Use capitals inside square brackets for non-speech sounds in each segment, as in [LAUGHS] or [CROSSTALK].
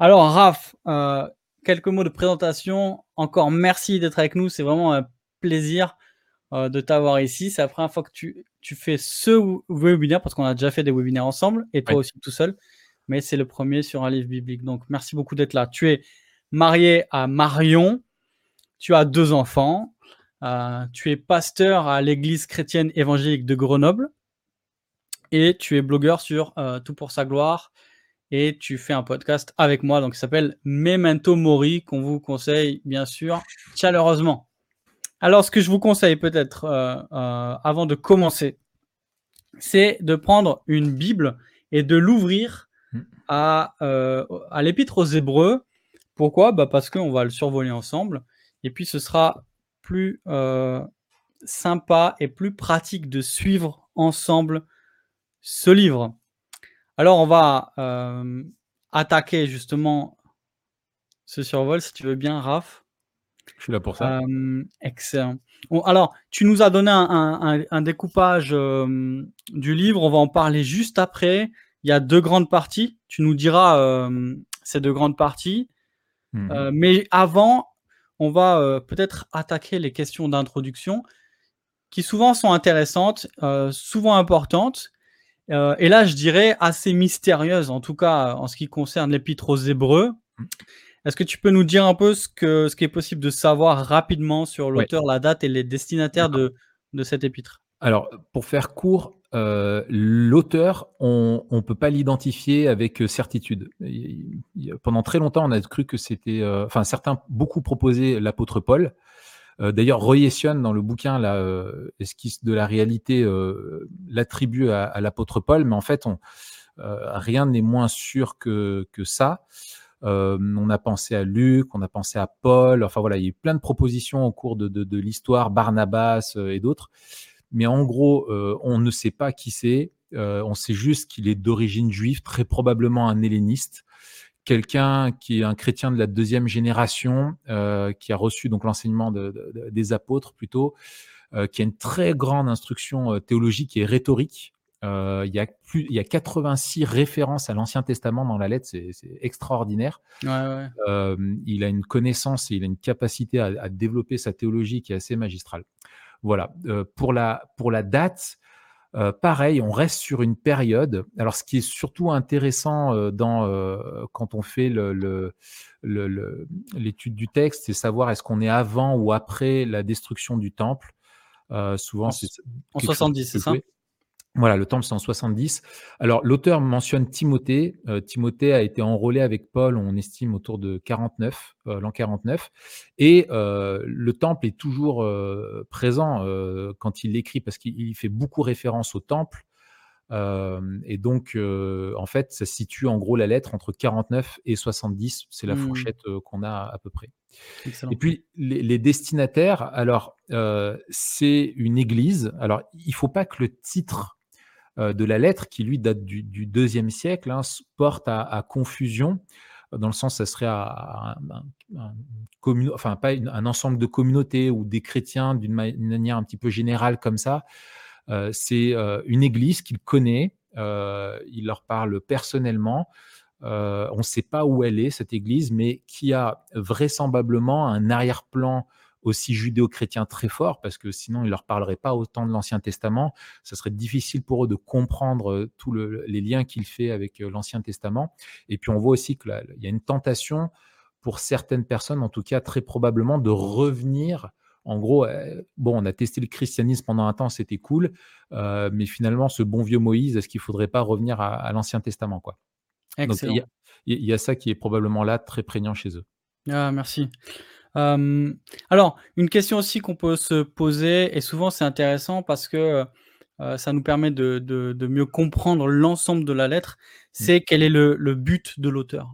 Alors, Raph, euh, quelques mots de présentation. Encore merci d'être avec nous. C'est vraiment un plaisir euh, de t'avoir ici. C'est la première fois que tu, fais ce webinaire parce qu'on a déjà fait des webinaires ensemble et toi aussi tout seul. Mais c'est le premier sur un livre biblique. Donc, merci beaucoup d'être là. Tu es marié à Marion. Tu as deux enfants. Euh, tu es pasteur à l'église chrétienne évangélique de Grenoble. Et tu es blogueur sur Tout pour sa gloire et tu fais un podcast avec moi, donc il s'appelle Memento Mori, qu'on vous conseille bien sûr chaleureusement. Alors, ce que je vous conseille peut-être euh, euh, avant de commencer, c'est de prendre une Bible et de l'ouvrir hmm. à, euh, à l'épître aux Hébreux. Pourquoi? Bah Parce qu'on va le survoler ensemble, et puis ce sera plus sympa et plus pratique de suivre ensemble ce livre. Alors, on va euh, attaquer justement ce survol, si tu veux bien, Raph. Je suis là pour ça. Euh, excellent. alors, tu nous as donné un, découpage euh, du livre. On va en parler juste après. Il y a deux grandes parties. Tu nous diras ces deux grandes parties. Mhm. mais avant, on va peut-être attaquer les questions d'introduction qui souvent sont intéressantes, souvent importantes euh, et là, je dirais assez mystérieuse, en tout cas en ce qui concerne l'épître aux Hébreux. Est-ce que tu peux nous dire un peu ce, que, ce qui est possible de savoir rapidement sur l'auteur, la date et les destinataires de, de cet épître? Alors, pour faire court, euh, l'auteur, on ne peut pas l'identifier avec certitude. pendant très longtemps, on a cru que c'était. Euh, enfin, certains, beaucoup proposaient l'apôtre Paul. Euh, d'ailleurs, Roy dans le bouquin la euh, Esquisse de la réalité, euh, l'attribue à, l'apôtre Paul, mais en fait, rien n'est moins sûr que, que ça. on a pensé à Luc, on a pensé à Paul, enfin voilà, il y a eu plein de propositions au cours de, de, de l'histoire, Barnabas et d'autres. Mais en gros, on ne sait pas qui c'est. on sait juste qu'il est d'origine juive, très probablement un helléniste quelqu'un qui est un chrétien de la deuxième génération, euh, qui a reçu donc l'enseignement des apôtres plutôt, euh, qui a une très grande instruction euh, théologique et rhétorique. il, y a plus, il y a 86 références à l'Ancien Testament dans la lettre, c'est extraordinaire. il a une connaissance et il a une capacité à, développer sa théologie qui est assez magistrale. Voilà. pour, la, pour la date, euh, pareil, on reste sur une période. Alors, ce qui est surtout intéressant euh, dans, euh, quand on fait l'étude le, du texte, c'est savoir est-ce qu'on est avant ou après la destruction du temple. souvent, c'est en 70, c'est ça? Voilà, le temple, c'est en 70. Alors, l'auteur mentionne Timothée. Euh, Timothée a été enrôlé avec Paul, on estime autour de 49, euh, l'an 49. Et euh, le temple est toujours présent quand il l'écrit, parce qu'il fait beaucoup référence au temple. et donc, en fait, ça situe en gros la lettre entre 49 et 70. C'est la mmh. fourchette qu'on a à peu près. Et puis, les, les destinataires, alors, c'est une église. Alors, il ne faut pas que le titre de la lettre, qui lui date du, deuxième siècle, hein, porte à, confusion, dans le sens ça serait un, enfin pas un ensemble de communautés ou des chrétiens d'une manière un petit peu générale comme ça. Euh, c'est euh, une église qu'il connaît, il leur parle personnellement. on ne sait pas où elle est, cette église, mais qui a vraisemblablement un arrière-plan aussi judéo-chrétien très fort, parce que sinon, il ne leur parlerait pas autant de l'Ancien Testament. Ça serait difficile pour eux de comprendre euh, tous les liens qu'il fait avec euh, l'Ancien Testament. Et puis, on voit aussi qu'il y a une tentation pour certaines personnes, en tout cas très probablement, de revenir. En gros, euh, bon, on a testé le christianisme pendant un temps, c'était cool, mais finalement, ce bon vieux Moïse, est-ce qu'il ne faudrait pas revenir à, l'Ancien Testament quoi? Donc, il y, a ça qui est probablement là, très prégnant chez eux. Ah, merci alors, une question aussi qu'on peut se poser, et souvent c'est intéressant parce que ça nous permet de, mieux comprendre l'ensemble de la lettre, mmh. c'est quel est le, but de l'auteur.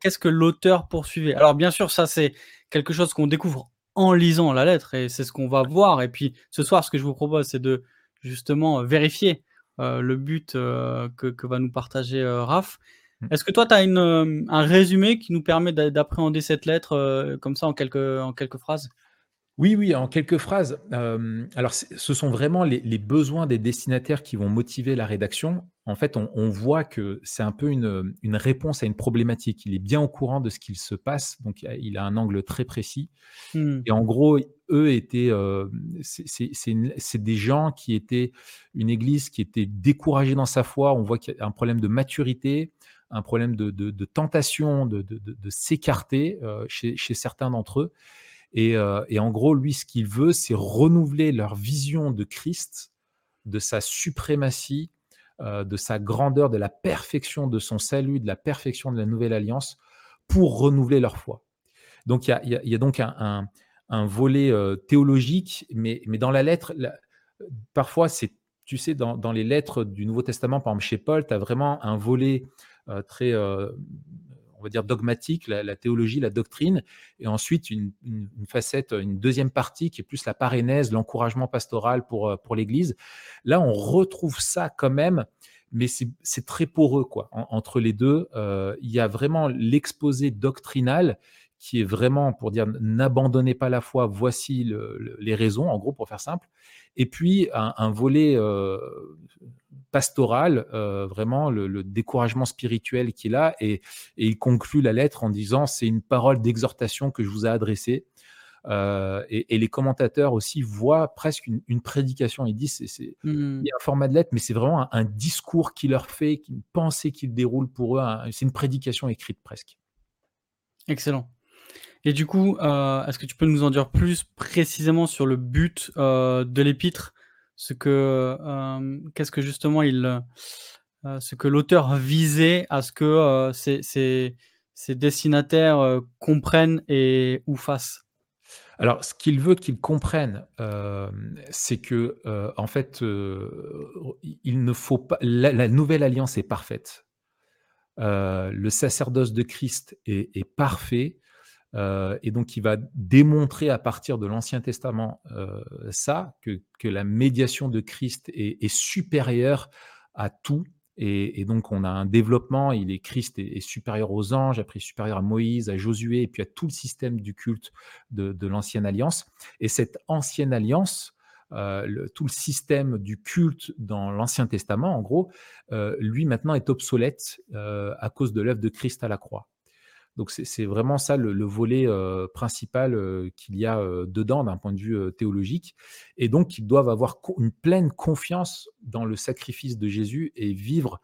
Qu'est-ce que l'auteur poursuivait? Alors bien sûr, ça c'est quelque chose qu'on découvre en lisant la lettre et c'est ce qu'on va voir. Et puis ce soir, ce que je vous propose, c'est de justement vérifier le but que, va nous partager Raph. Mmh. Est-ce que toi, tu as un résumé qui nous permet d'appréhender cette lettre comme ça en quelques, en quelques phrases? Oui, oui, en quelques phrases. alors, ce sont vraiment les, besoins des destinataires qui vont motiver la rédaction. En fait, on, voit que c'est un peu une, réponse à une problématique. Il est bien au courant de ce qu'il se passe, donc il a un angle très précis. Mmh. Et en gros, eux étaient, c'est des gens qui étaient une église qui était découragée dans sa foi. On voit qu'il y a un problème de maturité, un problème de, tentation, de, s'écarter chez, chez certains d'entre eux. Euh, et, en gros, lui, ce qu'il veut, c'est renouveler leur vision de Christ, de sa suprématie, euh, de sa grandeur, de la perfection de son salut, de la perfection de la nouvelle alliance, pour renouveler leur foi. Donc il y a, donc un, volet euh, théologique, mais, dans la lettre, parfois, c'est, tu sais, dans, les lettres du Nouveau Testament, par exemple chez Paul, tu as vraiment un volet très on va dire, dogmatique, la, théologie, la doctrine, et ensuite une, facette, une deuxième partie qui est plus la parénèse, l'encouragement pastoral pour, euh, pour l'Église. Là, on retrouve ça quand même, mais c'est très poreux quoi. entre les deux, euh, il y a vraiment l'exposé doctrinal qui est vraiment pour dire n'abandonnez pas la foi, voici les raisons, en gros, pour faire simple. Et puis un, volet euh, pastoral, euh, vraiment le, découragement spirituel qu'il a, et, il conclut la lettre en disant c'est une parole d'exhortation que je vous ai adressée. Euh, et, les commentateurs aussi voient presque une, prédication. Ils disent c'est mmh. un format de lettre, mais c'est vraiment un, discours qui leur fait, une pensée qu'il déroule pour eux. C'est une prédication écrite presque. Excellent. Et du coup, euh, est-ce que tu peux nous en dire plus précisément sur le but de l'épître? Ce que euh, qu'est-ce que justement il euh, ce que l'auteur visait à ce que ses, euh, destinataires comprennent et ou fassent? Alors, ce qu'il veut qu'ils comprennent, c'est que en fait, il ne faut pas. La, nouvelle alliance est parfaite. le sacerdoce de Christ est parfait. Euh, et donc, il va démontrer à partir de l'Ancien Testament euh, ça, que, la médiation de Christ est, supérieure à tout. Et, donc, on a un développement, il est Christ est, supérieur aux anges, après supérieur à Moïse, à Josué, et puis à tout le système du culte de, l'Ancienne Alliance. Et cette Ancienne Alliance, euh, tout le système du culte dans l'Ancien Testament, en gros, lui maintenant est obsolète à cause de l'œuvre de Christ à la croix. Donc c'est vraiment ça le, volet principal qu'il y a dedans d'un point de vue théologique. Et donc ils doivent avoir une pleine confiance dans le sacrifice de Jésus et vivre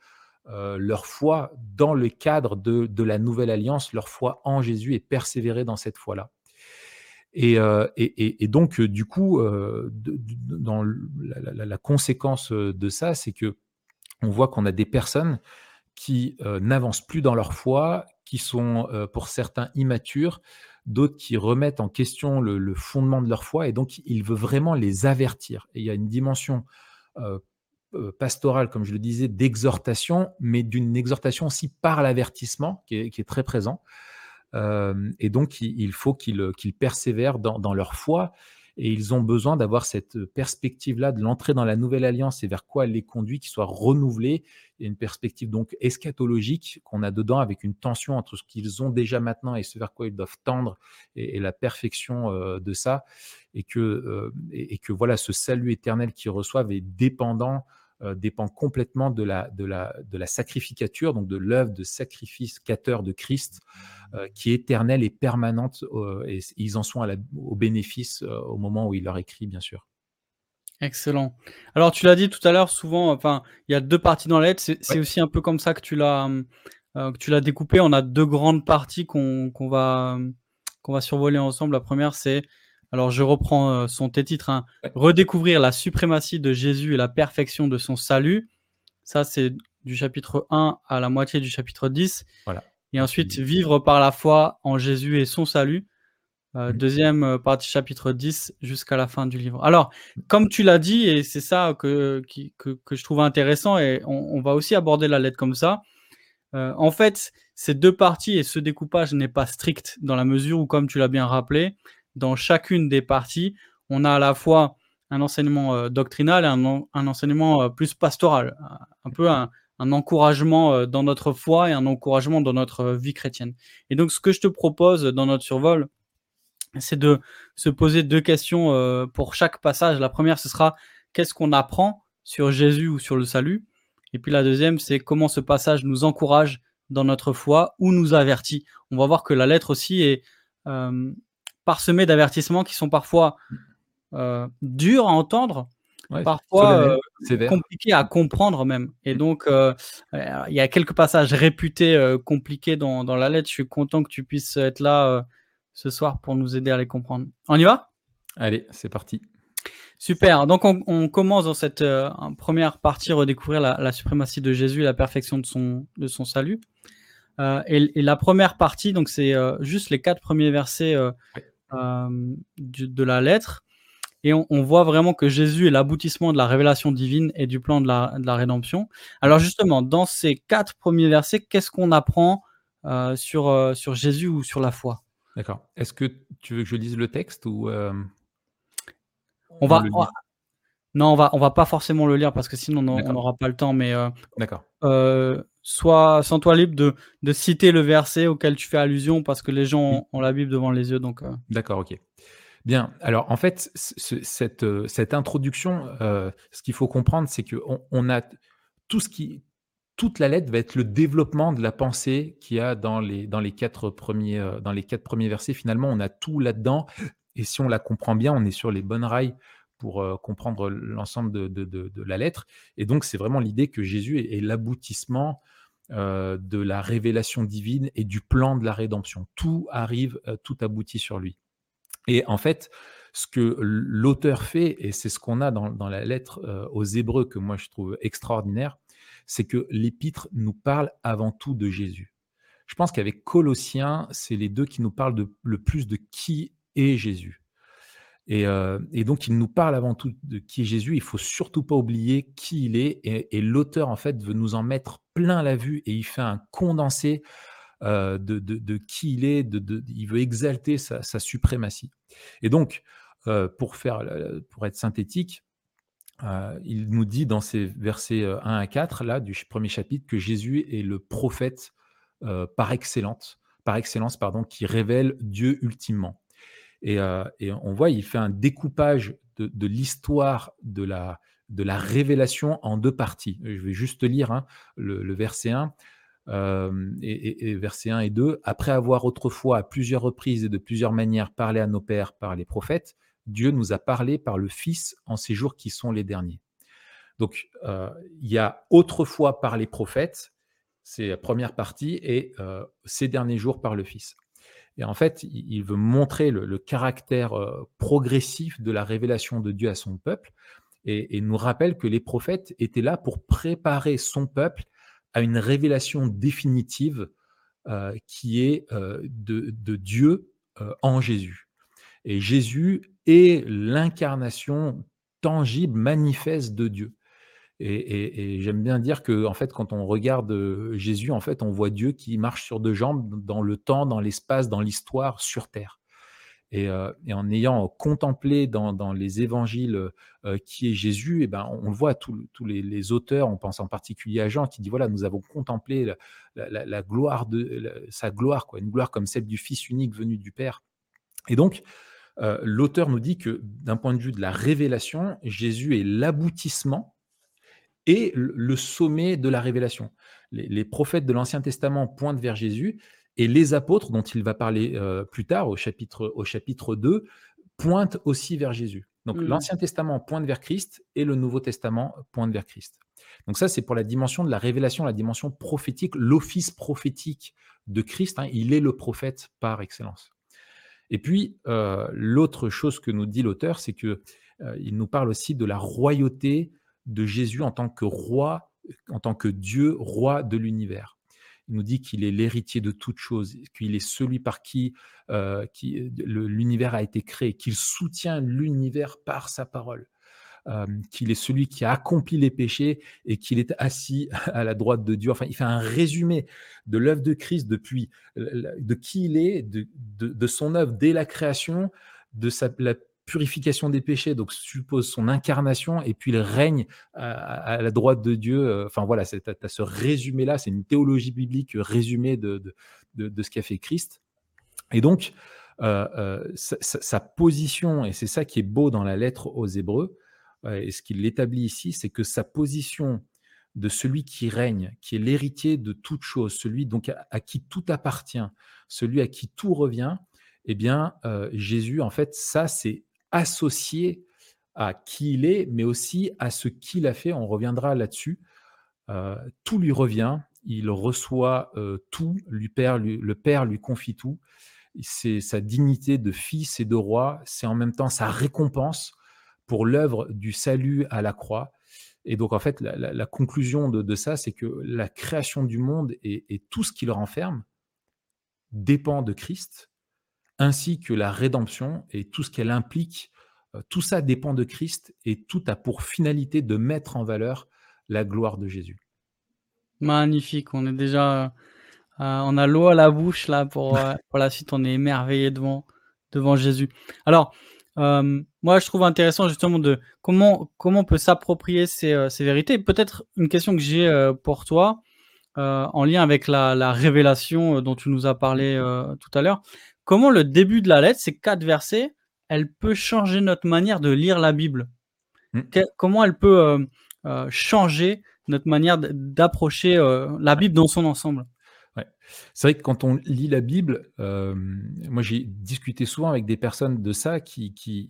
leur foi dans le cadre de, la nouvelle alliance, leur foi en Jésus et persévérer dans cette foi-là. Et, donc, du coup, dans la, la, conséquence de ça, c'est que on voit qu'on a des personnes qui n'avancent plus dans leur foi, qui sont pour certains immatures, d'autres qui remettent en question le, fondement de leur foi, et donc il veut vraiment les avertir. Et il y a une dimension pastorale, comme je le disais, d'exhortation, mais d'une exhortation aussi par l'avertissement, qui, est, très présent. et donc il, faut qu'ils persévèrent dans leur foi et ils ont besoin d'avoir cette perspective-là de l'entrée dans la nouvelle alliance et vers quoi elle les conduit, qui soit renouvelée. Il y a une perspective donc eschatologique qu'on a dedans avec une tension entre ce qu'ils ont déjà maintenant et ce vers quoi ils doivent tendre et, la perfection euh, de ça. Et que, euh, et, que voilà, ce salut éternel qu'ils reçoivent est dépendant euh, dépend complètement de la, de la, de la sacrificature, donc de l'œuvre de sacrificateur de Christ, euh, qui est éternelle et permanente, euh, et ils en sont à au bénéfice au moment où il leur écrit, bien sûr. Excellent. Alors, tu l'as dit tout à l'heure, souvent, enfin, il y a deux parties dans l'aide. C'est aussi un peu comme ça que tu l'as tu l'as découpé. On a deux grandes parties qu'on va, qu'on va survoler ensemble. La première, c'est alors je reprends euh, son titre, hein. Redécouvrir la suprématie de Jésus et la perfection de son salut. Ça, c'est du chapitre 1 à la moitié du chapitre 10. Voilà. Et ensuite, vivre par la foi en Jésus et son salut. Euh, mmh. Deuxième euh, partie, chapitre 10, jusqu'à la fin du livre. Alors, comme tu l'as dit, et c'est ça que, que, je trouve intéressant, et on, va aussi aborder la lettre comme ça. en fait, ces deux parties et ce découpage n'est pas strict dans la mesure où, comme tu l'as bien rappelé, dans chacune des parties, on a à la fois un enseignement euh, doctrinal et un, enseignement euh, plus pastoral, un peu un, encouragement euh, dans notre foi et un encouragement dans notre vie chrétienne. Et donc, ce que je te propose dans notre survol, c'est de se poser deux questions pour chaque passage. La première, ce sera qu'est-ce qu'on apprend sur Jésus ou sur le salut? Et puis la deuxième, c'est comment ce passage nous encourage dans notre foi ou nous avertit. On va voir que la lettre aussi est parsemée d'avertissements qui sont parfois euh, dur à entendre, parfois euh, compliqué à comprendre même. Et donc, euh, il y a quelques passages réputés compliqués dans, dans, la lettre. Je suis content que tu puisses être là ce soir pour nous aider à les comprendre. On y va? Allez, c'est parti. Super. Donc, on, commence dans cette première partie, redécouvrir la, la, suprématie de Jésus et la perfection de son, de son salut. Et, et, la première partie, donc c'est juste les quatre premiers versets de la lettre. Et on, voit vraiment que Jésus est l'aboutissement de la révélation divine et du plan de la, rédemption. Alors justement, dans ces quatre premiers versets, qu'est-ce qu'on apprend euh, sur, euh, sur Jésus ou sur la foi? D'accord. Est-ce que tu veux que je lise le texte ou euh, on, va, non, on va on va pas forcément le lire parce que sinon on n'aura pas le temps. Mais d'accord. Sois sans toi libre de, de, citer le verset auquel tu fais allusion parce que les gens ont, ont la Bible devant les yeux. Donc. D'accord, ok. Bien, alors en fait, cette, euh, cette, introduction, euh, ce qu'il faut comprendre, c'est qu'on on a tout ce qui, toute la lettre va être le développement de la pensée qu'il y a dans les, dans les, quatre, premiers, euh, dans les quatre premiers versets. Finalement, on a tout là-dedans. Et si on la comprend bien, on est sur les bonnes rails pour comprendre l'ensemble de, la lettre. Et donc, c'est vraiment l'idée que Jésus est, l'aboutissement de la révélation divine et du plan de la rédemption. Tout arrive, tout aboutit sur lui. Et en fait, ce que l'auteur fait, et c'est ce qu'on a dans, la lettre euh, aux Hébreux que moi je trouve extraordinaire, c'est que l'épître nous parle avant tout de Jésus. Je pense qu'avec Colossiens, c'est les deux qui nous parlent le plus de qui est Jésus. Euh, et, donc, il nous parle avant tout de qui est Jésus. Il faut surtout pas oublier qui il est. Et, l'auteur, en fait, veut nous en mettre plein la vue et il fait un condensé euh, de, qui il est, de, il veut exalter sa, suprématie. Et donc, euh, pour, faire, pour être synthétique, il nous dit dans ces versets 1 à 4 là, du premier chapitre que Jésus est le prophète par excellence, par excellence pardon, qui révèle Dieu ultimement. Et, on voit, il fait un découpage de, l'histoire de la, révélation en deux parties. Je vais juste lire hein, le, verset 1 et, versets 1 et 2, après avoir autrefois à plusieurs reprises et de plusieurs manières parlé à nos pères par les prophètes, Dieu nous a parlé par le Fils en ces jours qui sont les derniers. Donc, il y a autrefois par les prophètes, c'est la première partie, et ces derniers jours par le Fils. Et en fait, il veut montrer le, caractère progressif de la révélation de Dieu à son peuple, et, nous rappelle que les prophètes étaient là pour préparer son peuple à une révélation définitive euh, qui est euh, de, Dieu euh, en Jésus. Et Jésus est l'incarnation tangible, manifeste de Dieu. Et, j'aime bien dire que, en fait, quand on regarde Jésus, en fait, on voit Dieu qui marche sur deux jambes dans le temps, dans l'espace, dans l'histoire, sur terre. Euh, et, en ayant contemplé dans, les évangiles euh, qui est Jésus, et eh ben, on le voit, tous les, auteurs, on pense en particulier à Jean, qui dit, voilà, nous avons contemplé la, gloire de sa gloire, quoi, une gloire comme celle du Fils unique venu du Père. Et donc, euh, l'auteur nous dit que d'un point de vue de la révélation, Jésus est l'aboutissement et le sommet de la révélation. les prophètes de l'Ancien Testament pointent vers Jésus, et les apôtres, dont il va parler euh, plus tard au chapitre, au chapitre 2, pointent aussi vers Jésus. Donc mmh. l'Ancien Testament pointe vers Christ et le Nouveau Testament pointe vers Christ. Donc ça, c'est pour la dimension de la révélation, la dimension prophétique, l'office prophétique de Christ. Hein. il est le prophète par excellence. Et puis, euh, l'autre chose que nous dit l'auteur, c'est qu'il euh, il nous parle aussi de la royauté de Jésus en tant que roi, en tant que Dieu, roi de l'univers. Il nous dit qu'il est l'héritier de toutes choses, qu'il est celui par qui, euh, l'univers a été créé, qu'il soutient l'univers par sa parole. qu'il est celui qui a accompli les péchés et qu'il est assis à la droite de Dieu. Enfin, il fait un résumé de l'œuvre de Christ depuis de qui il est, de, son œuvre dès la création, de sa, purification des péchés, donc suppose son incarnation, et puis il règne à, la droite de Dieu. Enfin voilà, tu as, ce résumé-là, c'est une théologie biblique résumée de, de, ce qu'a fait Christ. Et donc, sa, position, et c'est ça qui est beau dans la lettre aux Hébreux, et ce qu'il établit ici, c'est que sa position de celui qui règne, qui est l'héritier de toute chose, celui donc à, qui tout appartient, celui à qui tout revient, eh bien, Jésus, en fait, ça, c'est associé à qui il est, mais aussi à ce qu'il a fait. On reviendra là-dessus. tout lui revient, il reçoit tout, lui le Père lui confie tout. C'est sa dignité de fils et de roi, c'est en même temps sa récompense pour l'œuvre du salut à la croix. Et donc, en fait, la, conclusion de, ça, c'est que la création du monde et, tout ce qui le renferme dépend de Christ, ainsi que la rédemption et tout ce qu'elle implique. tout ça dépend de Christ et tout a pour finalité de mettre en valeur la gloire de Jésus. Magnifique, on est déjà, euh, on a l'eau à la bouche là pour, euh, [LAUGHS] pour la suite, on est émerveillé devant, devant Jésus. Alors, euh, moi je trouve intéressant justement de comment, comment on peut s'approprier ces, ces vérités. Peut-être une question que j'ai pour toi, en lien avec la, la révélation dont tu nous as parlé tout à l'heure. Comment le début de la lettre, ces quatre versets, elle peut changer notre manière de lire la Bible? Mmh. Comment elle peut changer notre manière d'approcher euh, la Bible dans son ensemble? C'est vrai que quand on lit la Bible, euh, moi j'ai discuté souvent avec des personnes de ça qui, qui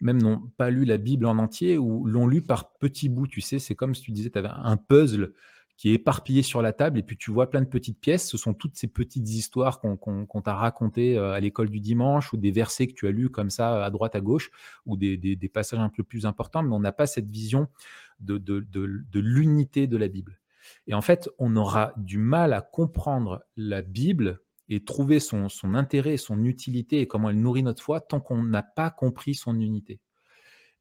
même n'ont pas lu la Bible en entier ou l'ont lu par petits bouts, tu sais, c'est comme si tu disais, tu avais un puzzle qui est éparpillé sur la table et puis tu vois plein de petites pièces. Ce sont toutes ces petites histoires qu'on t'a racontées euh, à l'école du dimanche ou des versets que tu as lus comme ça à droite, à gauche ou des, passages un peu plus importants, mais on n'a pas cette vision de, l'unité de la Bible. Et en fait, on aura du mal à comprendre la Bible et trouver son, son intérêt, son utilité et comment elle nourrit notre foi tant qu'on n'a pas compris son unité.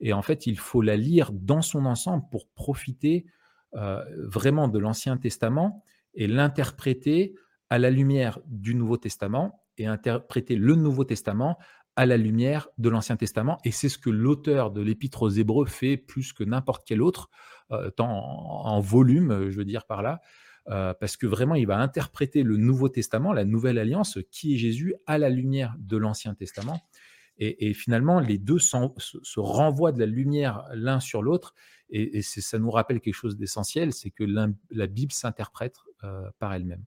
Et en fait, il faut la lire dans son ensemble pour profiter euh, vraiment de l'Ancien Testament et l'interpréter à la lumière du Nouveau Testament et interpréter le Nouveau Testament à la lumière de l'Ancien Testament. Et c'est ce que l'auteur de l'Épître aux Hébreux fait plus que n'importe quel autre, euh, tant en, volume, je veux dire par là, euh, parce que vraiment, il va interpréter le Nouveau Testament, la Nouvelle Alliance, qui est Jésus, à la lumière de l'Ancien Testament. Et, finalement, les deux se renvoient de la lumière l'un sur l'autre et, ça nous rappelle quelque chose d'essentiel, c'est que la Bible s'interprète euh, par elle-même.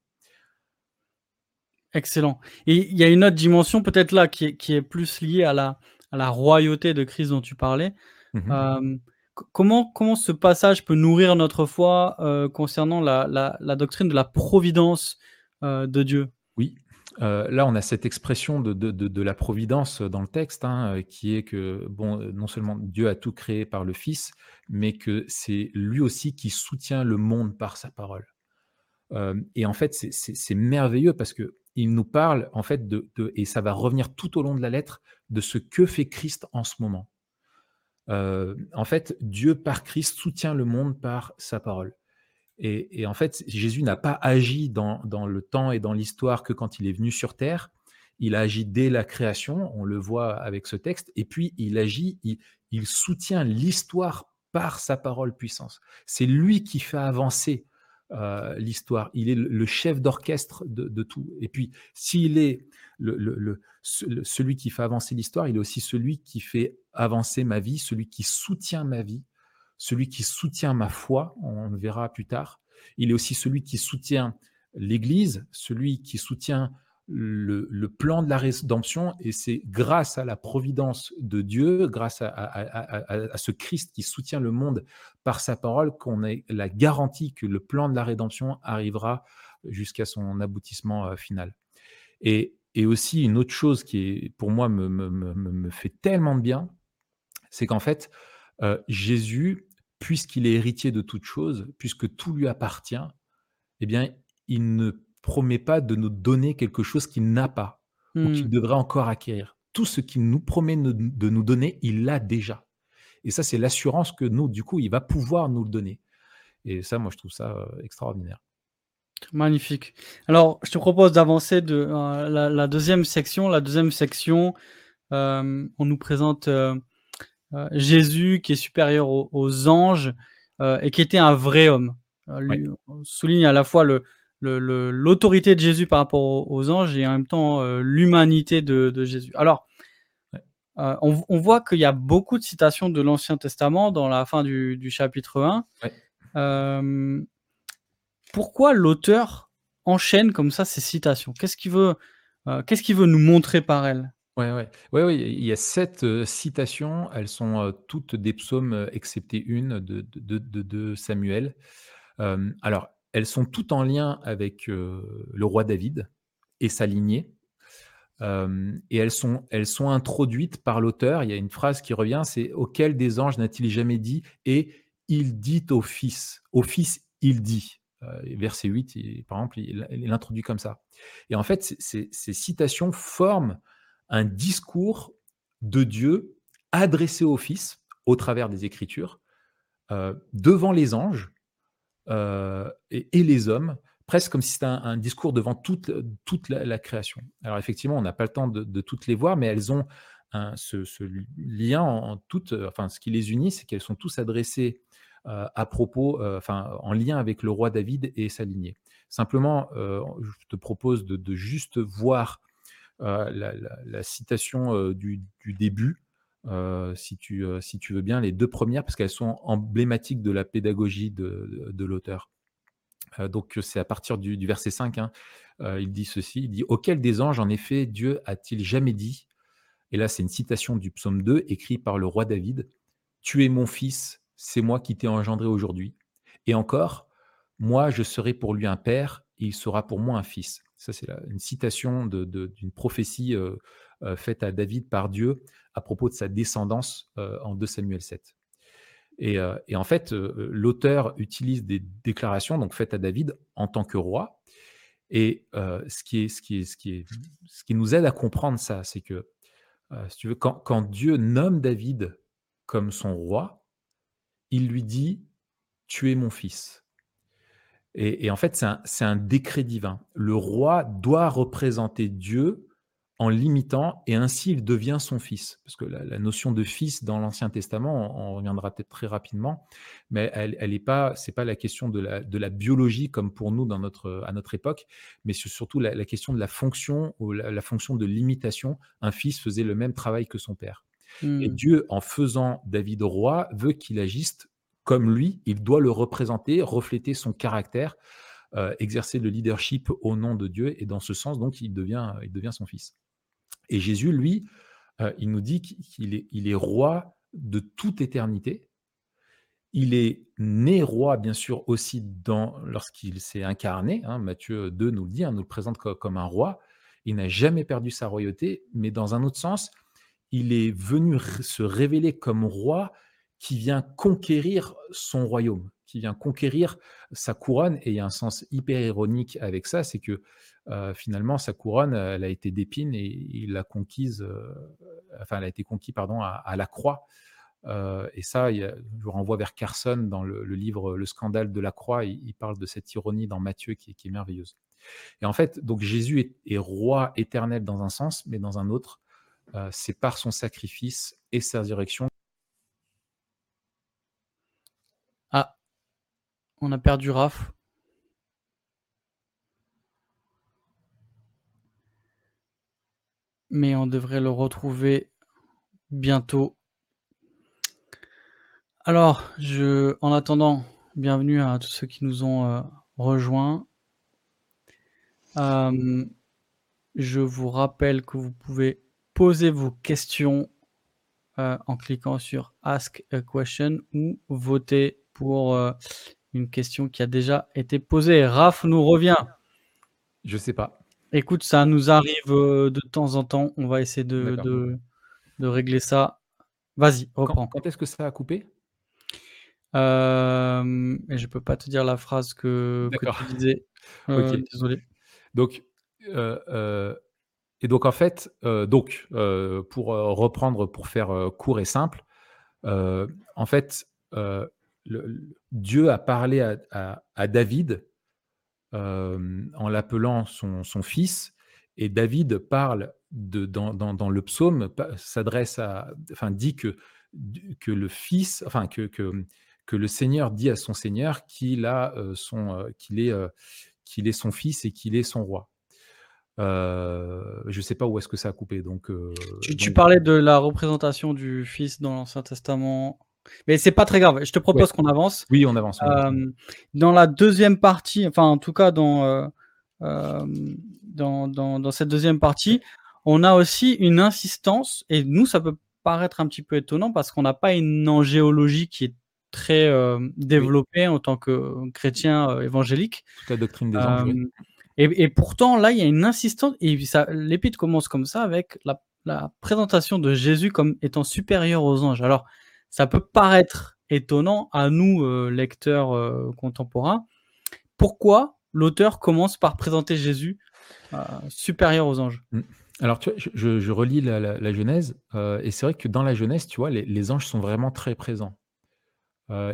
Excellent. Et il y a une autre dimension peut-être là qui est, plus liée à la, à la royauté de Christ dont tu parlais. Mmh euh, comment, comment ce passage peut nourrir notre foi euh, concernant la, la, doctrine de la providence de Dieu? Euh, là, on a cette expression de, la providence dans le texte, hein, euh, qui est que, euh, non seulement Dieu a tout créé par le Fils, mais que c'est lui aussi qui soutient le monde par sa parole. et en fait, c'est merveilleux parce que il nous parle, en fait, de, et ça va revenir tout au long de la lettre, de ce que fait Christ en ce moment. en fait, Dieu par Christ soutient le monde par sa parole. Et, en fait, Jésus n'a pas agi dans, le temps et dans l'histoire que quand il est venu sur Terre. Il a agi dès la création, on le voit avec ce texte, et puis il agit, il, soutient l'histoire par sa parole puissance. C'est lui qui fait avancer euh, l'histoire. Il est le, chef d'orchestre de, tout. Et puis, s'il est celui qui fait avancer l'histoire, il est aussi celui qui fait avancer ma vie, celui qui soutient ma vie celui qui soutient ma foi, on le verra plus tard. Il est aussi celui qui soutient l'Église, celui qui soutient le, plan de la rédemption, et c'est grâce à la providence de Dieu, grâce à, ce Christ qui soutient le monde par sa parole, qu'on a la garantie que le plan de la rédemption arrivera jusqu'à son aboutissement euh, final. Et, aussi une autre chose qui pour moi me, fait tellement de bien, c'est qu'en fait, euh, Jésus puisqu'il est héritier de toutes choses, puisque tout lui appartient, eh bien, il ne promet pas de nous donner quelque chose qu'il n'a pas ou qu'il mmh. devrait encore acquérir. Tout ce qu'il nous promet de nous donner, il l'a déjà. Et ça, c'est l'assurance que nous, du coup, il va pouvoir nous le donner. Et ça, moi, je trouve ça extraordinaire. Magnifique. Alors, je te propose d'avancer de la, deuxième section. La deuxième section, on nous présente Jésus qui est supérieur aux, anges et qui était un vrai homme. On souligne à la fois le, l'autorité de Jésus par rapport aux, anges et en même temps euh, l'humanité de, Jésus. Alors, euh, on, voit qu'il y a beaucoup de citations de l'Ancien Testament dans la fin du, chapitre 1. Euh, pourquoi l'auteur enchaîne comme ça ces citations? Qu'est-ce qu'il veut, qu'est-ce qu'il veut nous montrer par elles? Ouais, ouais. Ouais, il y a sept citations. Elles sont toutes des psaumes, excepté une de, de, de Samuel. alors, elles sont toutes en lien avec le roi David et sa lignée. et elles sont, elles sont introduites par l'auteur. Il y a une phrase qui revient, c'est auquel des anges n'a-t-il jamais dit? Et il dit au fils. Au fils, il dit. verset 8, par exemple, il, l'introduit comme ça. Et en fait, ces citations forment un discours de Dieu adressé au fils au travers des Écritures, devant les anges, euh, et, les hommes, presque comme si c'était un, discours devant toute, toute la, création. Alors effectivement, on n'a pas le temps de, toutes les voir, mais elles ont ce, lien en, tout, enfin ce qui les unit, c'est qu'elles sont tous adressées euh, à propos, euh, enfin en lien avec le roi David et sa lignée. Simplement, je te propose de, juste voir la, citation du, début, si, tu, si tu veux bien, les deux premières, parce qu'elles sont emblématiques de la pédagogie de, l'auteur. donc c'est à partir du, verset 5, hein, il dit ceci, il dit, Auquel des anges, en effet, Dieu a-t-il jamais dit? Et là c'est une citation du psaume 2, écrit par le roi David, Tu es mon fils, c'est moi qui t'ai engendré aujourd'hui. Et encore, moi je serai pour lui un père, et il sera pour moi un fils. Ça c'est une citation d'une prophétie euh, faite à David par Dieu à propos de sa descendance euh, en 2 Samuel 7. Euh, et, en fait, l'auteur utilise des déclarations donc faites à David en tant que roi. Et ce, qui nous aide à comprendre ça, c'est que quand, Dieu nomme David comme son roi, il lui dit Tu es mon fils. Et, en fait, c'est un, un, décret divin. Le roi doit représenter Dieu en l'imitant, et ainsi il devient son fils. Parce que la, notion de fils dans l'Ancien Testament, on, reviendra peut-être très rapidement, mais elle, elle est pas, c'est pas la question de la, de la, biologie comme pour nous dans notre, à notre époque, mais c'est surtout la, question de la fonction ou la, fonction de l'imitation. Un fils faisait le même travail que son père. Et mmh. Dieu, en faisant David roi, veut qu'il agisse comme lui. Il doit le représenter, refléter son caractère. Euh, exercer le leadership au nom de Dieu et dans ce sens donc il devient il devient son fils. Et Jésus, lui, euh, il nous dit qu'il est, il est roi de toute éternité. Il est né roi, bien sûr, aussi dans, lorsqu'il s'est incarné. Hein, Matthieu 2 nous le dit, hein, nous le présente comme, un roi. Il n'a jamais perdu sa royauté, mais dans un autre sens, il est venu se révéler comme roi qui vient conquérir son royaume, qui vient conquérir sa couronne. Et il y a un sens hyper ironique avec ça, c'est que finalement, sa couronne, elle a été d'épines et il l'a conquise, enfin, elle a été conquise, pardon, à, la croix. et ça, il je vous renvoie vers Carson dans le, livre Le scandale de la croix. Il, parle de cette ironie dans Matthieu qui, est merveilleuse. Et en fait, donc Jésus est, roi éternel dans un sens, mais dans un autre, c'est par son sacrifice et sa résurrection. On a perdu Raph. mais on devrait le retrouver bientôt. Alors, en attendant, bienvenue à tous ceux qui nous ont euh, rejoints. Euh, je vous rappelle que vous pouvez poser vos questions euh, en cliquant sur Ask a Question ou voter pour une question qui a déjà été posée. Raph nous revient. Je sais pas. Écoute, ça nous arrive de temps en temps. On va essayer de, de, régler ça. Vas-y, reprends. Quand, est-ce que ça a coupé? Euh, Je peux pas te dire la phrase que, tu disais. [LAUGHS] désolé. Donc, et donc en fait, donc pour reprendre, pour faire court et simple, en fait, Dieu a parlé à, David en l'appelant son, fils, et David parle de, dans, le psaume, s'adresse à, enfin, dit que, que le fils, enfin, que, que, que, le Seigneur dit à son Seigneur qu'il a son, qu'il est, qu'il est son fils et qu'il est son roi. je ne sais pas où est-ce que ça a coupé. Donc, tu, parlais de la représentation du Fils dans l'Ancien Testament mais c'est pas très grave. Je te propose qu'on avance. Oui, on avance. dans la deuxième partie, enfin en tout cas dans, dans, dans, cette deuxième partie, on a aussi une insistance, et nous ça peut paraître un petit peu étonnant parce qu'on n'a pas une angéologie qui est très développée en tant que chrétien évangélique. Toute la doctrine des anges. Et, pourtant, là, il y a une insistance, et l'épître commence comme ça avec la, la, présentation de Jésus comme étant supérieur aux anges. Alors, ça peut paraître étonnant à nous, euh, lecteurs euh, contemporains. Pourquoi l'auteur commence par présenter Jésus euh, supérieur aux anges? Mmh. Alors, tu vois, je, relis la, Genèse, et c'est vrai que dans la Genèse, tu vois, les anges sont vraiment très présents.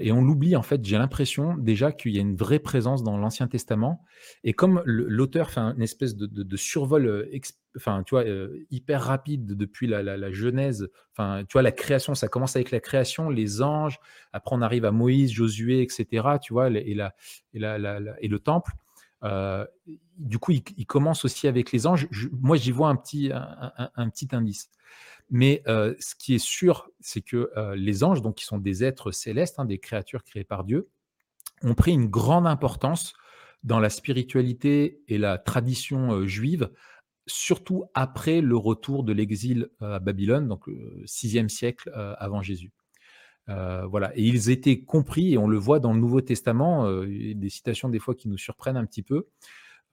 Et on l'oublie, en fait, j'ai l'impression déjà qu'il y a une vraie présence dans l'Ancien Testament. Et comme l'auteur fait une espèce de, survol, euh, enfin, tu vois, euh, hyper rapide depuis la, Genèse, enfin, tu vois, la création, ça commence avec la création, les anges, après on arrive à Moïse, Josué, etc., tu vois, et, la, et, et le temple. du coup, il, commence aussi avec les anges. moi, j'y vois un petit, un petit indice. Mais ce qui est sûr, c'est que les anges, donc qui sont des êtres célestes, hein, des créatures créées par Dieu, ont pris une grande importance dans la spiritualité et la tradition juive, surtout après le retour de l'exil à Babylone, donc le 6e siècle avant Jésus. voilà. Et ils étaient compris, et on le voit dans le Nouveau Testament, des citations des fois qui nous surprennent un petit peu,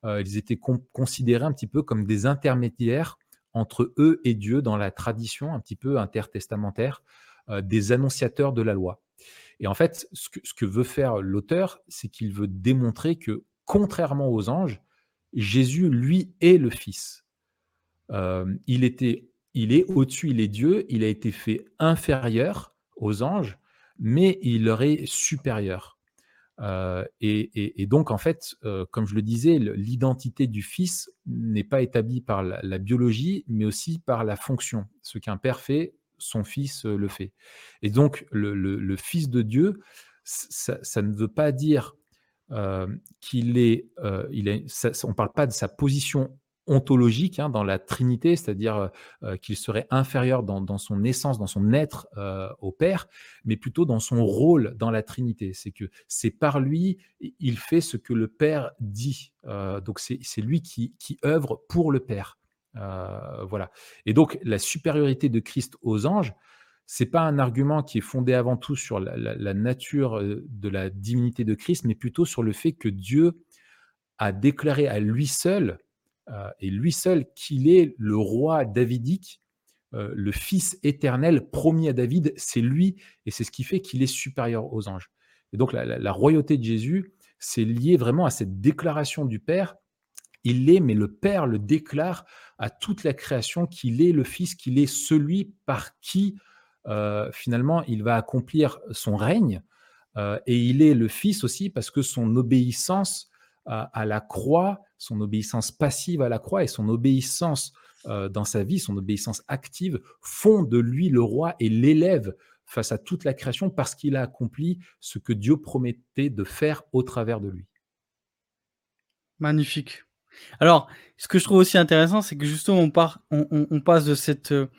ils étaient considérés un petit peu comme des intermédiaires entre eux et Dieu dans la tradition un petit peu intertestamentaire euh, des annonciateurs de la loi. Et en fait, ce que, veut faire l'auteur, c'est qu'il veut démontrer que, contrairement aux anges, Jésus, lui, est le Fils. Euh, il, était, il est au-dessus, il est Dieu, il a été fait inférieur aux anges, mais il leur est supérieur. Euh, et, donc, en fait, euh, comme je le disais, l'identité du fils n'est pas établie par la, biologie, mais aussi par la fonction. Ce qu'un père fait, son fils le fait. Et donc, le, fils de Dieu, ça, ne veut pas dire qu'il est, il est on ne parle pas de sa position ontologique hein, dans la Trinité, c'est-à-dire euh, euh, qu'il serait inférieur dans, son essence, dans son être euh, au Père, mais plutôt dans son rôle dans la Trinité. C'est que c'est par lui, il fait ce que le Père dit. donc c'est lui qui, qui œuvre pour le Père. voilà. Et donc la supériorité de Christ aux anges, c'est pas un argument qui est fondé avant tout sur la nature de la divinité de Christ, mais plutôt sur le fait que Dieu a déclaré à lui seul et lui seul qu'il est le roi davidique, euh, le fils éternel promis à David, c'est lui, et c'est ce qui fait qu'il est supérieur aux anges. Et donc la, royauté de Jésus, c'est lié vraiment à cette déclaration du Père. Il l'est, mais le Père le déclare à toute la création qu'il est le Fils, qu'il est celui par qui euh, finalement il va accomplir son règne. et il est le Fils aussi parce que son obéissance à, la croix, son obéissance passive à la croix et son obéissance euh, dans sa vie, son obéissance active, font de lui le roi et l'élève face à toute la création parce qu'il a accompli ce que Dieu promettait de faire au travers de lui. Magnifique. Alors, ce que je trouve aussi intéressant, c'est que justement, on, on, passe de cette, de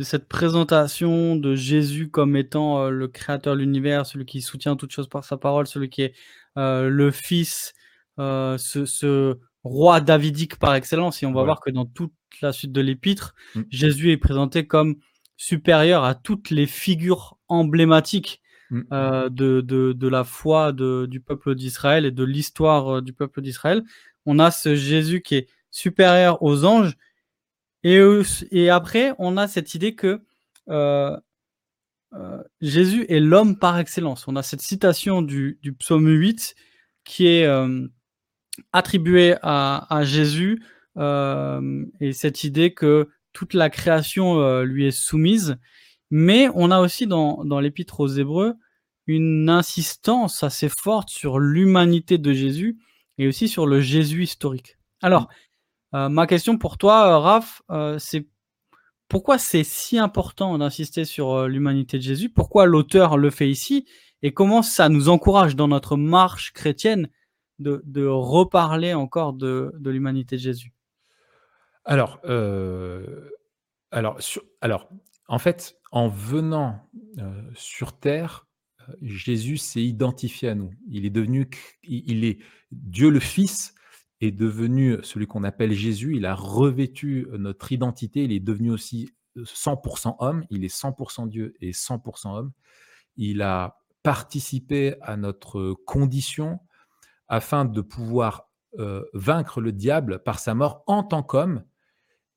cette présentation de Jésus comme étant euh, le créateur de l'univers, celui qui soutient toutes choses par sa parole, celui qui est euh, le Fils euh, ce, roi davidique par excellence. Et on va voir que dans toute la suite de l'épître, mm. Jésus est présenté comme supérieur à toutes les figures emblématiques mm. euh, de, de, la foi du peuple d'Israël et de l'histoire euh, du peuple d'Israël. On a ce Jésus qui est supérieur aux anges. Et, et après, on a cette idée que Jésus est l'homme par excellence. On a cette citation du, du psaume 8 qui est attribué à, Jésus euh, et cette idée que toute la création euh, lui est soumise. Mais on a aussi dans, l'Épître aux Hébreux une insistance assez forte sur l'humanité de Jésus et aussi sur le Jésus historique. Alors, euh, ma question pour toi, euh, Raph, c'est pourquoi c'est si important d'insister sur l'humanité de Jésus? Pourquoi l'auteur le fait ici? Et comment ça nous encourage dans notre marche chrétienne de, reparler encore de, l'humanité de Jésus? Alors, alors, alors, en fait, en venant sur terre, Jésus s'est identifié à nous. Il est devenu, il est Dieu le Fils est devenu celui qu'on appelle Jésus. Il a revêtu notre identité. Il est devenu aussi 100% homme. Il est 100% Dieu et 100% homme. Il a participé à notre condition afin de pouvoir euh, vaincre le diable par sa mort en tant qu'homme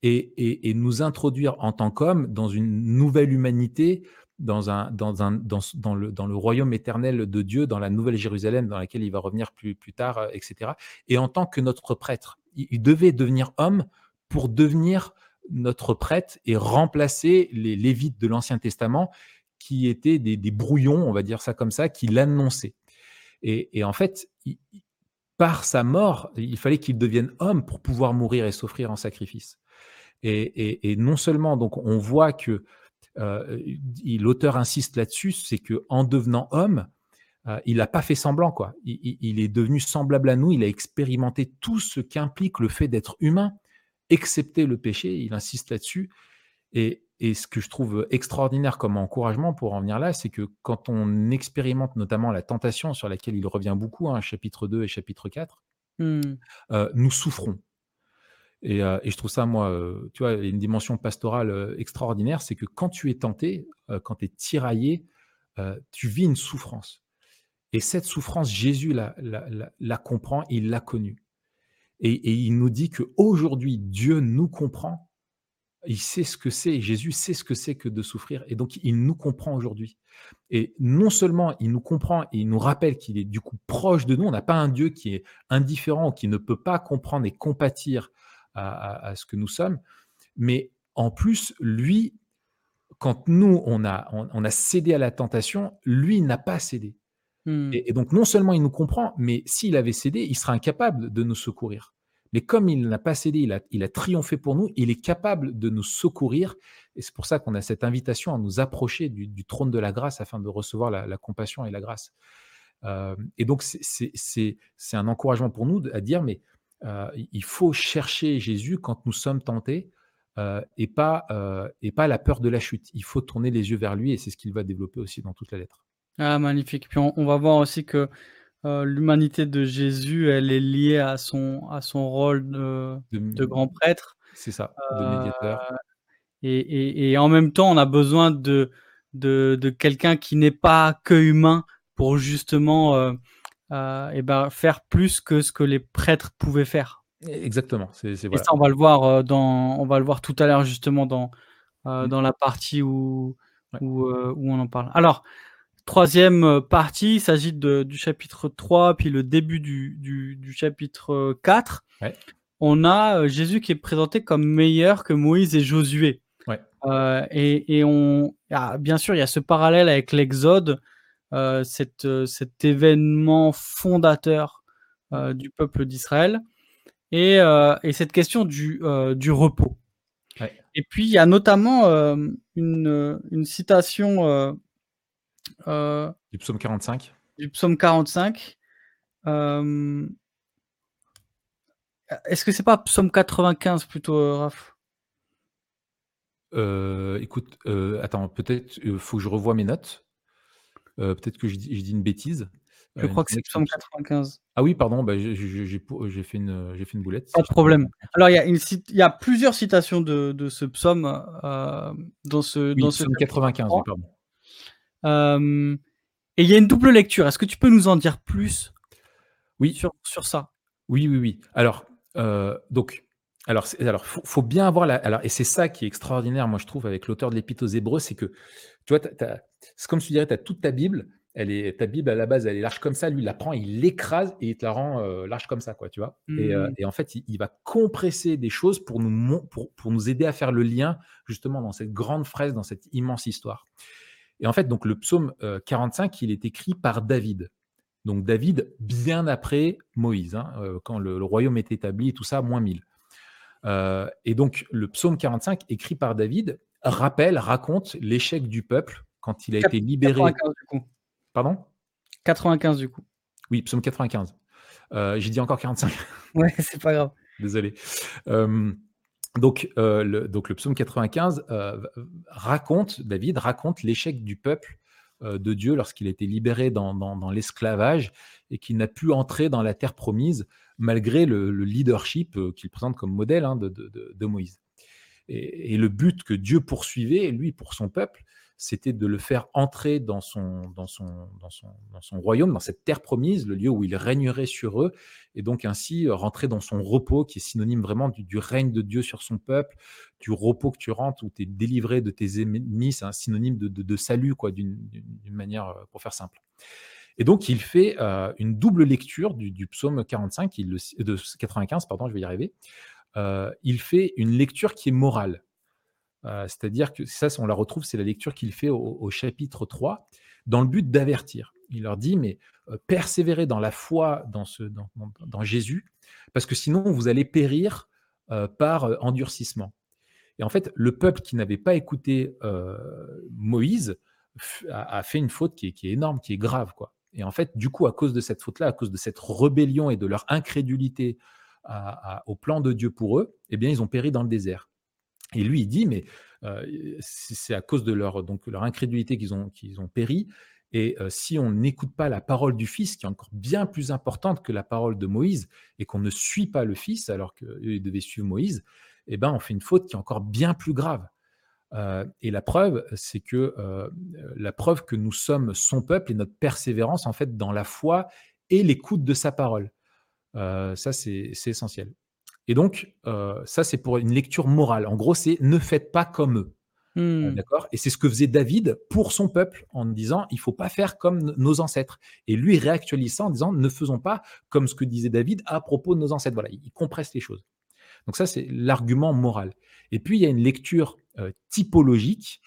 et, et, nous introduire en tant qu'homme dans une nouvelle humanité dans, un, dans, un, dans, le, dans le royaume éternel de Dieu, dans la nouvelle Jérusalem, dans laquelle il va revenir plus, plus tard, euh, etc. Et en tant que notre prêtre, il, devait devenir homme pour devenir notre prêtre et remplacer les Lévites de l'Ancien Testament qui étaient des, des, brouillons, on va dire ça comme ça, qui l'annonçaient. Et, et, en fait, par sa mort, il fallait qu'il devienne homme pour pouvoir mourir et s'offrir en sacrifice. Et, non seulement, donc, on voit que euh, l'auteur insiste là-dessus, c'est que en devenant homme, euh, il n'a pas fait semblant, quoi. Il, est devenu semblable à nous, il a expérimenté tout ce qu'implique le fait d'être humain, excepté le péché, il insiste là-dessus. Et, ce que je trouve extraordinaire comme encouragement pour en venir là, c'est que quand on expérimente notamment la tentation sur laquelle il revient beaucoup, hein, chapitre 2 et chapitre 4, mmh. euh, nous souffrons. Et, je trouve ça, moi, tu vois, une dimension pastorale extraordinaire, c'est que quand tu es tenté, quand tu es tiraillé, tu vis une souffrance. Et cette souffrance, Jésus la, la, comprend, il l'a connue. Et, et, il nous dit qu'aujourd'hui, Dieu nous comprend. Il sait ce que c'est, Jésus sait ce que c'est que de souffrir. Et donc, il nous comprend aujourd'hui. Et non seulement il nous comprend et il nous rappelle qu'il est du coup proche de nous, on n'a pas un Dieu qui est indifférent, qui ne peut pas comprendre et compatir à, ce que nous sommes. Mais en plus, lui, quand nous, on a, on, a cédé à la tentation, lui n'a pas cédé. Hmm. Et, donc, non seulement il nous comprend, mais s'il avait cédé, il serait incapable de nous secourir. Mais comme il n'a pas cédé, il a, triomphé pour nous, il est capable de nous secourir. Et c'est pour ça qu'on a cette invitation à nous approcher du, trône de la grâce afin de recevoir la, compassion et la grâce. Euh, et donc, c'est un encouragement pour nous à dire, mais euh, il faut chercher Jésus quand nous sommes tentés euh, et pas la peur de la chute. Il faut tourner les yeux vers lui et c'est ce qu'il va développer aussi dans toute la lettre. Ah, magnifique. Puis on, va voir aussi que l'humanité de Jésus, elle est liée à son, à son rôle de, de, grand prêtre. C'est ça, de médiateur. Et, et, en même temps, on a besoin de, de, de quelqu'un qui n'est pas que humain pour justement euh, et ben, faire plus que ce que les prêtres pouvaient faire. Exactement. C'est, Et ça, on va le voir euh, dans, on va le voir tout à l'heure justement dans euh, mmh. dans la partie où où, où, on en parle. Alors, troisième partie, il s'agit du chapitre 3, puis le début du, du, du chapitre 4. On a Jésus qui est présenté comme meilleur que Moïse et Josué. et, et on, ah, bien sûr, il y a ce parallèle avec l'Exode euh, euh, cet événement fondateur euh, du peuple d'Israël et, cette question du, repos. Et puis, il y a notamment une, citation du psaume 45. Du psaume 45. Est-ce que c'est pas psaume 95 plutôt, Raph? Écoute, attends, peut-être il faut que je revoie mes notes. Euh, peut-être que je dis, une bêtise. Je crois que c'est psaume 95. Ah oui, pardon, bah, j'ai fait, une, fait une boulette. Pas de problème. Alors, il y, a une, il y a plusieurs citations de, de ce psaume euh, dans ce. Oui, dans psaume 95, oui, pardon. Euh, et il y a une double lecture. Est-ce que tu peux nous en dire plus oui. sur, sur ça? Oui, oui, oui. Alors, donc, alors, alors faut, faut, bien avoir la. Alors, et c'est ça qui est extraordinaire, moi, je trouve, avec l'auteur de l'Épître aux Hébreux, c'est que, tu vois, c'est comme tu dirais, tu as toute ta Bible, Elle est, ta Bible, à la base, elle est large comme ça. Lui, il la prend, il l'écrase et il te la rend euh, large comme ça, quoi, tu vois. Et, euh, Mmh. en fait, il, va compresser des choses pour nous, pour, pour, nous aider à faire le lien, justement, dans cette grande fraise, dans cette immense histoire. Et en fait, donc, le psaume 45, il est écrit par David. Donc, David, bien après Moïse, hein, quand le, le, royaume est établi et tout ça, moins 1000. et donc, le psaume 45, écrit par David, rappelle, raconte l'échec du peuple quand il a été libéré. 95 du coup. Pardon? 95 du coup. Oui, psaume 95. Euh, J'ai dit encore 45. Ouais, c'est pas grave. [LAUGHS] Désolé. Euh, donc, euh, le, donc, le psaume 95 euh, raconte, David raconte l'échec du peuple euh, de Dieu lorsqu'il a été libéré dans, l'esclavage et qu'il n'a pu entrer dans la terre promise malgré le, le leadership qu'il présente comme modèle hein, de, Moïse. Et, le but que Dieu poursuivait, lui, pour son peuple, c'était de le faire entrer dans son, dans, son, dans, son, dans son royaume, dans cette terre promise, le lieu où il régnerait sur eux, et donc ainsi rentrer dans son repos, qui est synonyme vraiment du, règne de Dieu sur son peuple, du repos que tu rentres, où tu es délivré de tes ennemis, c'est un synonyme de, de, salut, quoi, d'une manière, euh, pour faire simple. Et donc, il fait euh, une double lecture du, psaume 45, il le, de 95, pardon, je vais y arriver. Euh, il fait une lecture qui est morale. Euh, C'est-à-dire que ça, on la retrouve, c'est la lecture qu'il fait au, chapitre 3, dans le but d'avertir. Il leur dit, mais euh, persévérez dans la foi dans, ce, dans, Jésus, parce que sinon vous allez périr euh, par endurcissement. Et en fait, le peuple qui n'avait pas écouté Moïse a, fait une faute qui est, énorme, qui est grave. Quoi. Et en fait, du coup, à cause de cette faute-là, à cause de cette rébellion et de leur incrédulité au plan de Dieu pour eux, eh bien, ils ont péri dans le désert. Et lui, il dit, mais c'est à cause de leur, donc, leur incrédulité qu'ils ont, qu'ils ont péri. Et si on n'écoute pas la parole du Fils, qui est encore bien plus importante que la parole de Moïse, et qu'on ne suit pas le Fils, alors qu'ils devaient suivre Moïse, eh ben, on fait une faute qui est encore bien plus grave. Et la preuve, c'est que la preuve que nous sommes son peuple et notre persévérance, en fait, dans la foi et l'écoute de sa parole. Ça, c'est essentiel. Et donc, euh, ça, c'est pour une lecture morale. En gros, c'est ne faites pas comme eux. Mmh. D'accord? Et c'est ce que faisait David pour son peuple en disant il faut pas faire comme nos ancêtres. Et lui réactualise ça en disant ne faisons pas comme ce que disait David à propos de nos ancêtres. Voilà, il compresse les choses. Donc, ça, c'est l'argument moral. Et puis, il y a une lecture euh, typologique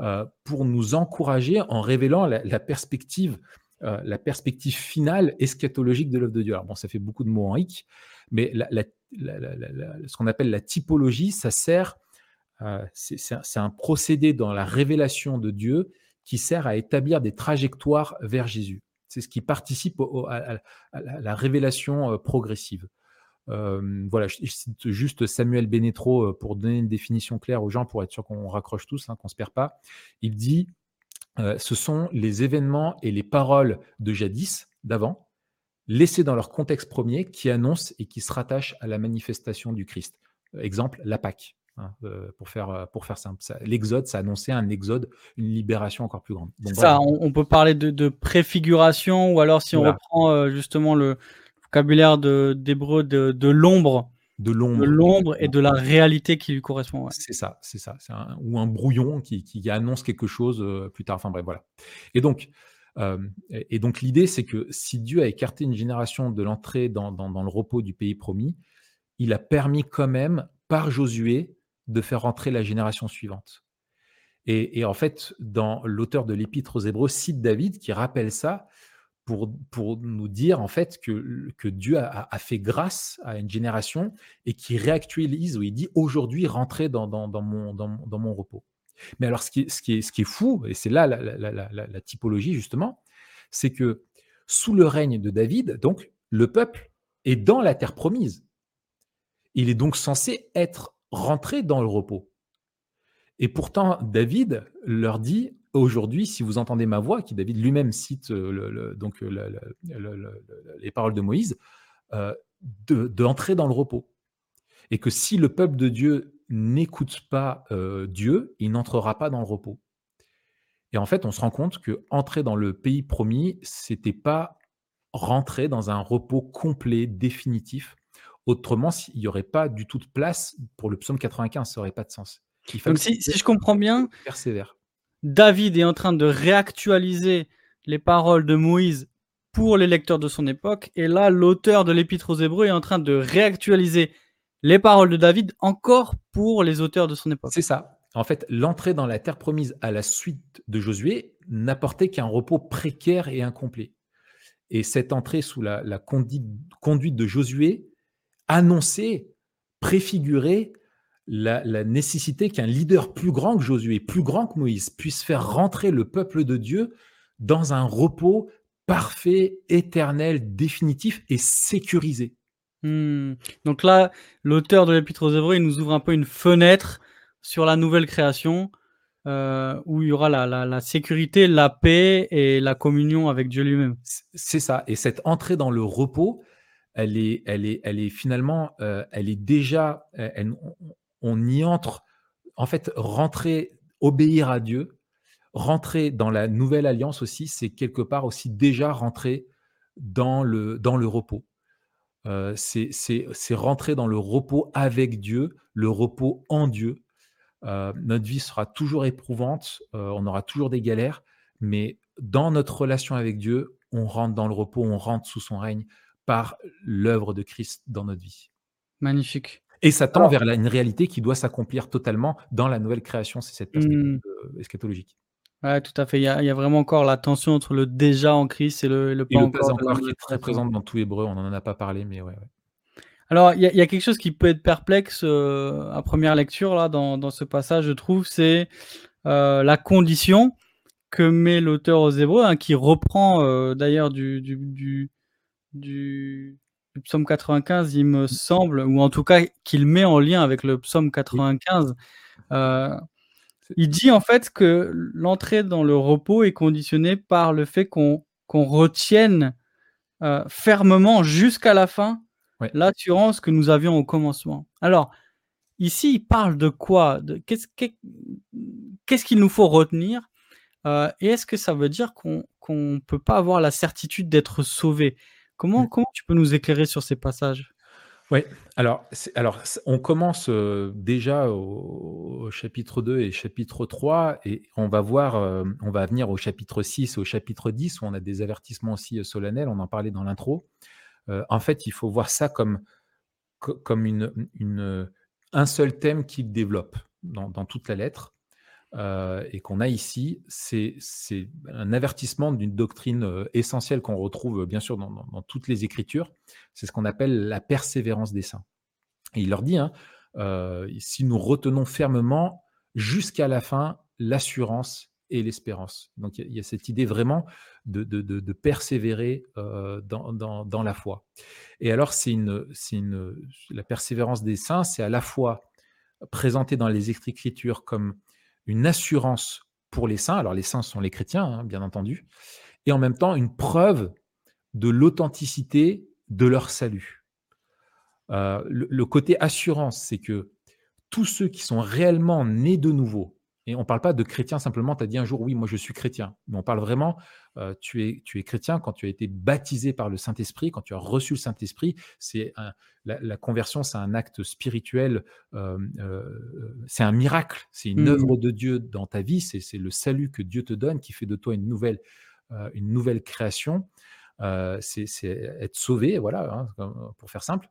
euh, pour nous encourager en révélant la, la perspective. Euh, la perspective finale eschatologique de l'œuvre de Dieu. Alors bon, ça fait beaucoup de mots en hic, mais la, la, ce qu'on appelle la typologie, ça sert, euh, c'est un, procédé dans la révélation de Dieu qui sert à établir des trajectoires vers Jésus. C'est ce qui participe à, la révélation euh, progressive. Euh, voilà, je cite juste Samuel Benetro pour donner une définition claire aux gens, pour être sûr qu'on raccroche tous, hein, qu'on ne se perd pas. Il dit ce sont les événements et les paroles de jadis, d'avant, laissés dans leur contexte premier, qui annoncent et qui se rattachent à la manifestation du Christ. Exemple, la Pâque, hein, euh, pour, faire, pour faire simple. L'exode, ça annonçait un exode, une libération encore plus grande. Donc, ça, on, on, peut parler de, de, préfiguration, ou alors si voilà. on reprend euh, justement le vocabulaire d'hébreu de, de, de l'ombre, de l'ombre, et de la réalité qui lui correspond. Ouais. C'est ça, c'est ça, un, ou un brouillon qui, qui, annonce quelque chose euh, plus tard. Enfin bref, voilà. Et donc, euh, et donc l'idée, c'est que si Dieu a écarté une génération de l'entrée dans, le repos du pays promis, il a permis quand même par Josué de faire entrer la génération suivante. Et, en fait, dans l'auteur de l'Épître aux Hébreux cite David qui rappelle ça pour, nous dire en fait que, Dieu a, fait grâce à une génération et qui réactualise, où il dit aujourd'hui rentrer dans, dans, mon repos. Mais alors ce qui est, fou, et c'est là la, typologie justement, c'est que sous le règne de David, donc le peuple est dans la terre promise. Il est donc censé être rentré dans le repos. Et pourtant, David leur dit aujourd'hui, si vous entendez ma voix, qui David lui-même cite le, donc le, les paroles de Moïse, euh, d'entrer de dans le repos. Et que si le peuple de Dieu n'écoute pas euh, Dieu, il n'entrera pas dans le repos. Et en fait, on se rend compte que entrer dans le pays promis, c'était pas rentrer dans un repos complet, définitif. Autrement, il n'y aurait pas du tout de place pour le psaume 95, ça n'aurait pas de sens. Donc si, si, je comprends bien, persévère. David est en train de réactualiser les paroles de Moïse pour les lecteurs de son époque. Et là, l'auteur de l'Épître aux Hébreux est en train de réactualiser les paroles de David encore pour les auteurs de son époque. C'est ça. En fait, l'entrée dans la terre promise à la suite de Josué n'apportait qu'un repos précaire et incomplet. Et cette entrée sous la, conduite de Josué annonçait, préfigurait la, la nécessité qu'un leader plus grand que Josué, plus grand que Moïse, puisse faire rentrer le peuple de Dieu dans un repos parfait, éternel, définitif et sécurisé. Hmm. Donc là, l'auteur de l'Épître aux Hébreux, nous ouvre un peu une fenêtre sur la nouvelle création euh, où il y aura la, sécurité, la paix et la communion avec Dieu lui-même. C'est ça. Et cette entrée dans le repos, elle est, elle est, elle est finalement, euh, elle est déjà, on y entre. En fait, rentrer, obéir à Dieu, rentrer dans la nouvelle alliance aussi, c'est quelque part aussi déjà rentrer dans le repos. Euh, c'est rentrer dans le repos avec Dieu, le repos en Dieu. Euh, notre vie sera toujours éprouvante, euh, on aura toujours des galères, mais dans notre relation avec Dieu, on rentre dans le repos, on rentre sous son règne par l'œuvre de Christ dans notre vie. Magnifique. Et ça tend vers une réalité qui doit s'accomplir totalement dans la nouvelle création, c'est cette perspective mmh. eschatologique. Ouais, tout à fait. Il y, a, vraiment encore la tension entre le déjà en Christ et le, pas, encore, qui est très présente dans tout hébreu. On n'en a pas parlé, mais ouais. Alors, il y, a quelque chose qui peut être perplexe euh, à première lecture là dans, ce passage, je trouve, c'est euh, la condition que met l'auteur aux Hébreux, hein, qui reprend euh, d'ailleurs du du, du, psaume 95, il me semble, ou en tout cas qu'il met en lien avec le psaume 95. Il dit en fait que l'entrée dans le repos est conditionnée par le fait qu'on retienne euh, fermement jusqu'à la fin l'assurance que nous avions au commencement. Alors, ici, il parle de quoi? Qu'est-ce qu'il nous faut retenir? Euh, Et est-ce que ça veut dire qu'on ne peut pas avoir la certitude d'être sauvé? Comment, mmh. comment tu peux nous éclairer sur ces passages? Oui, alors, alors on commence déjà au, chapitre 2 et chapitre 3 et on va voir, on va venir au chapitre 6 et au chapitre 10 où on a des avertissements aussi solennels, on en parlait dans l'intro. en fait, il faut voir ça comme, une, un seul thème qu'il développe dans, toute la lettre. Euh, et qu'on a ici, c'est un avertissement d'une doctrine euh, essentielle qu'on retrouve bien sûr dans, toutes les Écritures. C'est ce qu'on appelle la persévérance des saints. Et il leur dit, hein, euh, si nous retenons fermement jusqu'à la fin l'assurance et l'espérance. Donc il y, a cette idée vraiment de, persévérer dans, la foi. Et alors la persévérance des saints, c'est à la fois présenté dans les Écritures comme une assurance pour les saints. Alors les saints sont les chrétiens, hein, bien entendu, et en même temps une preuve de l'authenticité de leur salut. Euh, le, côté assurance, c'est que tous ceux qui sont réellement nés de nouveau, et on ne parle pas de chrétien simplement, tu as dit un jour, oui, moi je suis chrétien. Mais on parle vraiment, euh, tu, es, tu es chrétien quand tu as été baptisé par le Saint-Esprit, quand tu as reçu le Saint-Esprit. C'est la, conversion, c'est un acte spirituel, euh, euh, c'est un miracle, c'est une mmh. œuvre de Dieu dans ta vie, c'est le salut que Dieu te donne qui fait de toi une nouvelle, une nouvelle création. c'est être sauvé, voilà, hein, pour faire simple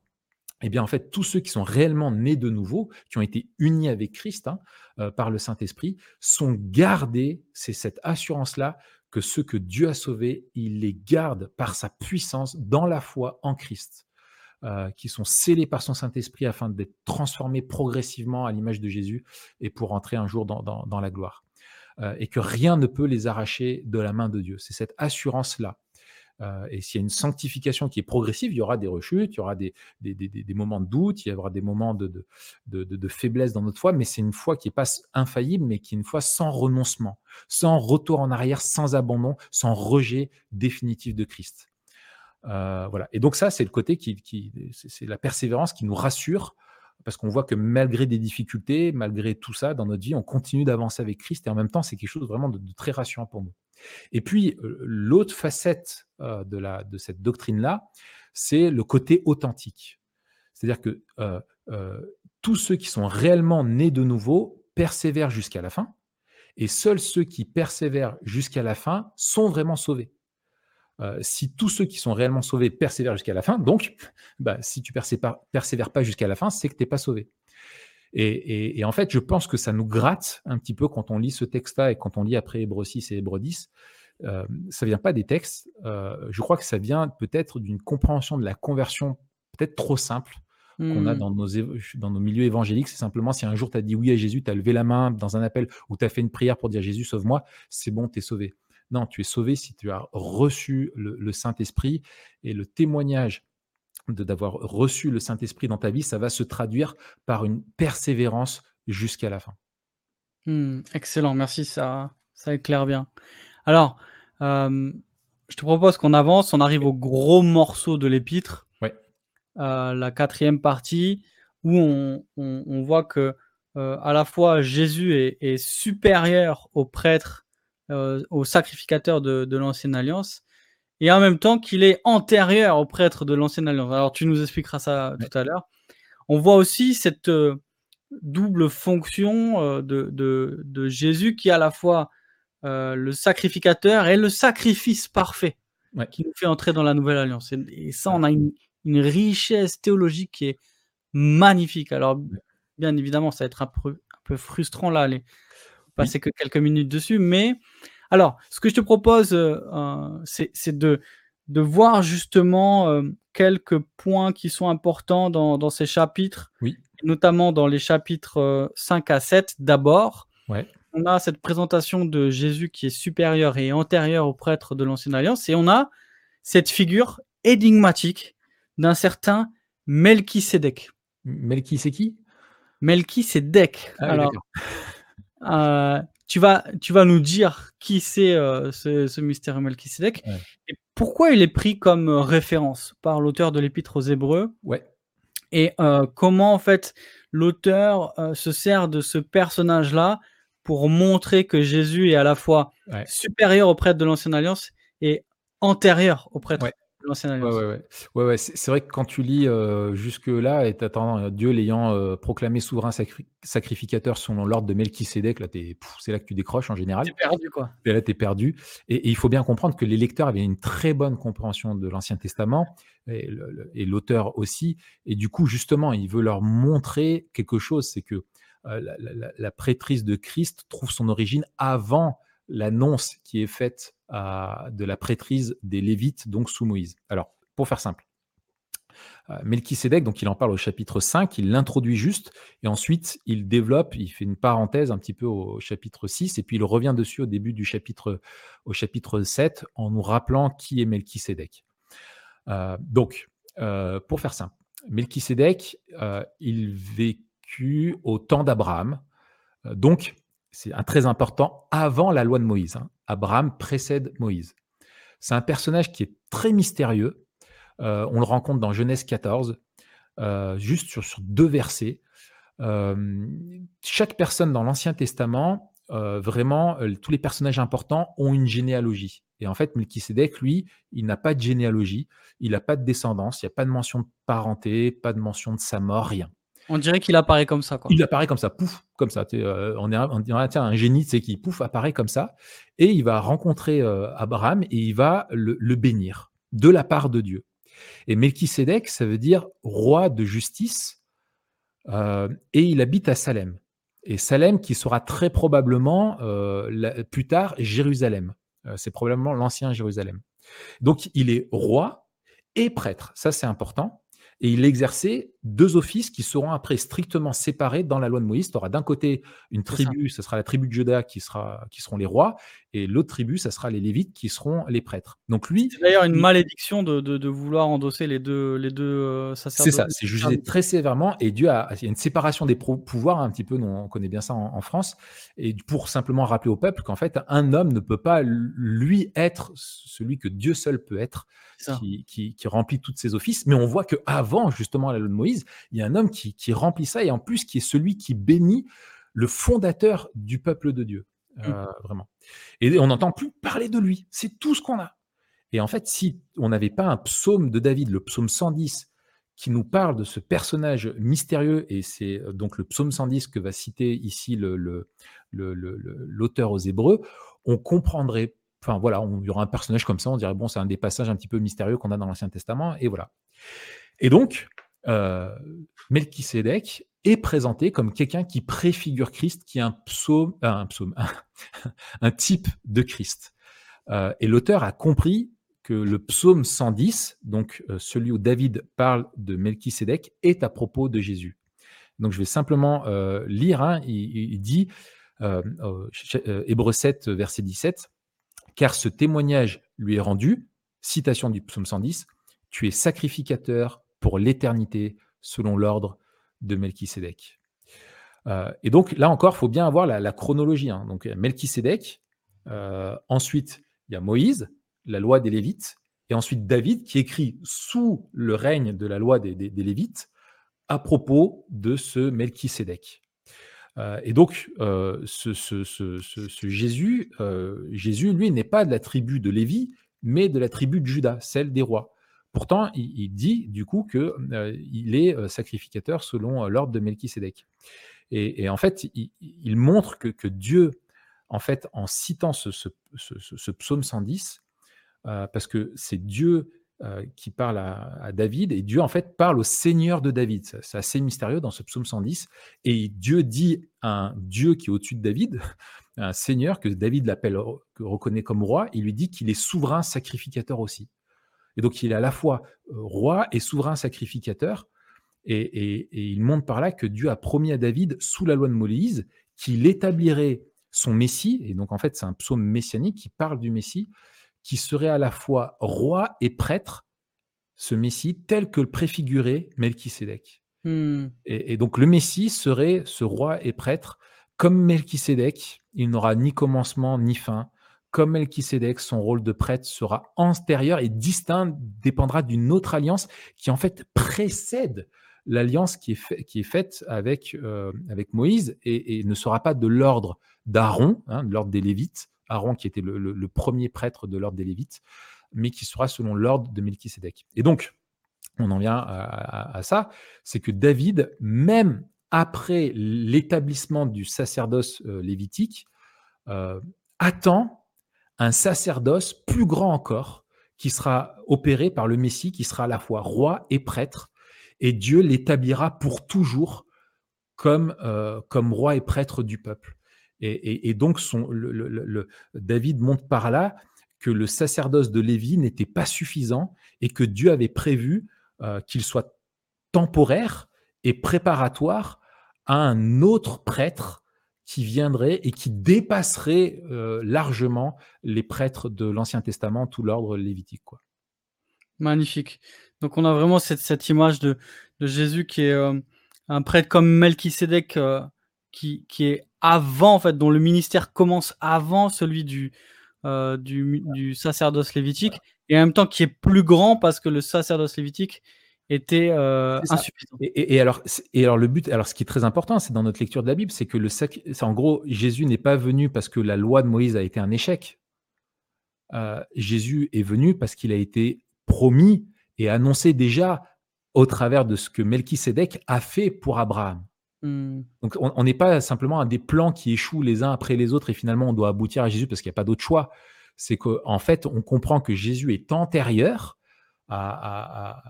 eh bien, en fait, tous ceux qui sont réellement nés de nouveau, qui ont été unis avec Christ hein, euh, par le Saint-Esprit, sont gardés, c'est cette assurance-là, que ceux que Dieu a sauvés, il les garde par sa puissance dans la foi en Christ, euh, qui sont scellés par son Saint-Esprit afin d'être transformés progressivement à l'image de Jésus et pour entrer un jour dans, la gloire. Euh, et que rien ne peut les arracher de la main de Dieu. C'est cette assurance-là euh, et s'il y a une sanctification qui est progressive, il y aura des rechutes, il y aura des, moments de doute, il y aura des moments de, de, faiblesse dans notre foi, mais c'est une foi qui n'est pas infaillible, mais qui est une foi sans renoncement, sans retour en arrière, sans abandon, sans rejet définitif de Christ. Euh, voilà. Et donc ça, c'est le côté qui c'est la persévérance qui nous rassure parce qu'on voit que malgré des difficultés, malgré tout ça dans notre vie, on continue d'avancer avec Christ et en même temps, c'est quelque chose vraiment de, très rassurant pour nous. Et puis, l'autre facette de, la, de cette doctrine-là, c'est le côté authentique. C'est-à-dire que tous ceux qui sont réellement nés de nouveau persévèrent jusqu'à la fin. Et seuls ceux qui persévèrent jusqu'à la fin sont vraiment sauvés. Euh, si tous ceux qui sont réellement sauvés persévèrent jusqu'à la fin, donc, bah, si tu persévères, persévères pas jusqu'à la fin, c'est que tu n'es pas sauvé. Et, en fait, je pense que ça nous gratte un petit peu quand on lit ce texte-là et quand on lit après Hébreu 6 et Hébreu 10. Euh, ça vient pas des textes. Euh, je crois que ça vient peut-être d'une compréhension de la conversion peut-être trop simple qu'on a dans nos, dans nos milieux évangéliques. C'est simplement si un jour tu as dit oui à Jésus, tu as levé la main dans un appel ou tu as fait une prière pour dire Jésus, sauve-moi, c'est bon, tu es sauvé. Non, tu es sauvé si tu as reçu le, Saint-Esprit et le témoignage de d'avoir reçu le Saint-Esprit dans ta vie, ça va se traduire par une persévérance jusqu'à la fin. Mmh, excellent, merci, ça, ça éclaire bien. Alors, je te propose qu'on avance, on arrive au gros morceau de l'épître, ouais. la quatrième partie, où on, voit que à la fois Jésus est, supérieur aux prêtres, aux sacrificateurs de, l'ancienne alliance, et en même temps qu'il est antérieur aux prêtres de l'ancienne alliance. Alors tu nous expliqueras ça tout à l'heure. On voit aussi cette double fonction de, de, Jésus qui à la fois euh, le sacrificateur et le sacrifice parfait qui nous fait entrer dans la nouvelle alliance. Et, ça, on a une, richesse théologique qui est magnifique. Alors, bien évidemment, ça va être un peu, frustrant là, aller passer que quelques minutes dessus, mais alors, ce que je te propose, euh, euh, c'est de, de voir justement quelques points qui sont importants dans, ces chapitres, notamment dans les chapitres 5 à 7 d'abord. Ouais on a cette présentation de Jésus qui est supérieur et antérieur au prêtre de l'Ancienne Alliance, et on a cette figure énigmatique d'un certain Melchisédek. Melchisédek Melchisédek. Ah, Alors, euh, tu, vas, tu vas nous dire qui c'est euh, ce, mystérieux Melchisédek et pourquoi il est pris comme référence par l'auteur de l'Épître aux Hébreux. Ouais. Et euh, comment, en fait, l'auteur se sert de ce personnage-là pour montrer que Jésus est à la fois supérieur au prêtre de l'Ancienne Alliance et antérieur au prêtre de l'Ancienne Alliance. Ouais, ouais, c'est vrai que quand tu lis euh, jusque-là et t'attends euh, Dieu l'ayant euh, proclamé souverain sacrificateur selon l'ordre de Melchisédek, là, c'est là que tu décroches en général. T'es perdu, quoi. Et là, t'es perdu. Et, il faut bien comprendre que les lecteurs avaient une très bonne compréhension de l'Ancien Testament et l'auteur aussi. Et du coup, justement, il veut leur montrer quelque chose, c'est que euh, la, prêtrise de Christ trouve son origine avant l'annonce qui est faite de la prêtrise des Lévites, donc sous Moïse. Alors, pour faire simple, euh, Melchisédek, donc il en parle au chapitre 5, il l'introduit juste, et ensuite il développe, il fait une parenthèse un petit peu au chapitre 6, et puis il revient dessus au début du chapitre, au chapitre 7, en nous rappelant qui est Melchisédek. Euh, donc, pour faire simple, Melchisédek, il vécut au temps d'Abraham. Euh, donc, c'est un très important, avant la loi de Moïse. Hein. Abraham précède Moïse. C'est un personnage qui est très mystérieux. Euh, on le rencontre dans Genèse 14, euh, juste sur, deux versets. chaque personne dans l'Ancien Testament, vraiment, tous les personnages importants ont une généalogie. Et en fait, Melchisedec, lui, il n'a pas de généalogie, il n'a pas de descendance, il n'y a pas de mention de parenté, pas de mention de sa mort, rien. On dirait qu'il apparaît comme ça. Quoi. Il apparaît comme ça, pouf, comme ça. Euh, on, est, dirait un génie, c'est qui pouf, apparaît comme ça. Et il va rencontrer euh, Abraham et il va le, bénir de la part de Dieu. Et Melchisédek, ça veut dire roi de justice. Euh, et il habite à Salem. Et Salem, qui sera très probablement plus tard Jérusalem. c'est probablement l'ancien Jérusalem. Donc il est roi et prêtre. Ça, c'est important et il exerçait deux offices qui seront après strictement séparés dans la loi de Moïse. Tu auras d'un côté une tribu, ce sera la tribu de Juda qui, sera, qui seront les rois, et l'autre tribu, ce sera les Lévites qui seront les prêtres. Donc lui, c'est d'ailleurs une malédiction de, de, vouloir endosser les deux, les deux euh, sacerdotes. C'est ça, c'est jugé très sévèrement, et Dieu a, il y a une séparation des pouvoirs un petit peu, nous, on connaît bien ça en, France, et pour simplement rappeler au peuple qu'en fait, un homme ne peut pas lui être celui que Dieu seul peut être, qui, qui, qui, remplit tous ses offices. Mais on voit que avant justement la loi de Moïse, il y a un homme qui, remplit ça et en plus qui est celui qui bénit le fondateur du peuple de Dieu. Mmh. Euh, vraiment. Et on n'entend plus parler de lui. C'est tout ce qu'on a. Et en fait, si on n'avait pas un psaume de David, le psaume 110, qui nous parle de ce personnage mystérieux, et c'est euh, donc le psaume 110 que va citer ici l'auteur le, le, aux Hébreux, on comprendrait, enfin voilà, il y aura un personnage comme ça, on dirait, bon, c'est un des passages un petit peu mystérieux qu'on a dans l'Ancien Testament, et voilà. Et donc, euh, Melchisédek est présenté comme quelqu'un qui préfigure Christ, qui est un psaume, euh, un, psaume [LAUGHS] un, type de Christ. Euh, et l'auteur a compris que le psaume 110, donc euh, celui où David parle de Melchisédek, est à propos de Jésus. Donc je vais simplement lire, hein. il, dit, euh, Hébreu 7, verset 17, car ce témoignage lui est rendu, citation du psaume 110, tu es sacrificateur pour l'éternité selon l'ordre de Melchisédek. et donc là encore, il faut bien avoir la, chronologie. Hein. Donc Melchisédek, ensuite il y a Moïse, la loi des Lévites, et ensuite David qui écrit sous le règne de la loi des, Lévites à propos de ce Melchisédek. Euh, et donc, euh, ce, Jésus, euh, Jésus, lui, n'est pas de la tribu de Lévi, mais de la tribu de Judas, celle des rois. Pourtant, il, dit du coup qu'il est sacrificateur selon l'ordre de Melchisédek. Et, en fait, il, montre que, Dieu, en fait, en citant ce, psaume 110, euh, parce que c'est Dieu euh, qui parle à, David, et Dieu en fait parle au Seigneur de David. C'est assez mystérieux dans ce psaume 110. Et Dieu dit à un Dieu qui est au-dessus de David, [LAUGHS] un Seigneur que David l'appelle, que reconnaît comme roi, il lui dit qu'il est souverain sacrificateur aussi. Et donc il est à la fois euh, roi et souverain sacrificateur. Et, il montre par là que Dieu a promis à David, sous la loi de Moïse, qu'il établirait son Messie. Et donc en fait c'est un psaume messianique qui parle du Messie qui serait à la fois roi et prêtre, ce Messie, tel que le préfigurait Melchisédek. Hmm. Et, donc le Messie serait ce roi et prêtre comme Melchisédek, il n'aura ni commencement ni fin. Comme Melchisédek, son rôle de prêtre sera antérieur et distinct, dépendra d'une autre alliance qui en fait précède l'alliance qui, est, faite avec, euh, avec Moïse et, ne sera pas de l'ordre d'Aaron, hein, de l'ordre des Lévites, Aaron qui était le, premier prêtre de l'ordre des Lévites, mais qui sera selon l'ordre de Melchisédek. Et donc, on en vient à, ça, c'est que David, même après l'établissement du sacerdoce euh, lévitique, euh, attend un sacerdoce plus grand encore, qui sera opéré par le Messie, qui sera à la fois roi et prêtre, et Dieu l'établira pour toujours comme, euh, comme roi et prêtre du peuple. Et, donc, David montre par là que le sacerdoce de Lévi n'était pas suffisant et que Dieu avait prévu euh, qu'il soit temporaire et préparatoire à un autre prêtre qui viendrait et qui dépasserait euh, largement les prêtres de l'Ancien Testament, tout l'ordre lévitique. Magnifique. Donc on a vraiment cette, image de, Jésus qui est euh, un prêtre comme Melchisédek qui, est avant, en fait, dont le ministère commence avant celui du, euh, du, sacerdoce lévitique, et en même temps qui est plus grand parce que le sacerdoce lévitique était euh, insuffisant. Et, alors, et alors le but, alors ce qui est très important, c'est dans notre lecture de la Bible, c'est que le en gros, Jésus n'est pas venu parce que la loi de Moïse a été un échec. Euh, Jésus est venu parce qu'il a été promis et annoncé déjà au travers de ce que Melchisédek a fait pour Abraham. Mmh. Donc on n'est pas simplement à des plans qui échouent les uns après les autres et finalement on doit aboutir à Jésus parce qu'il n'y a pas d'autre choix. C'est qu'en fait on comprend que Jésus est antérieur à,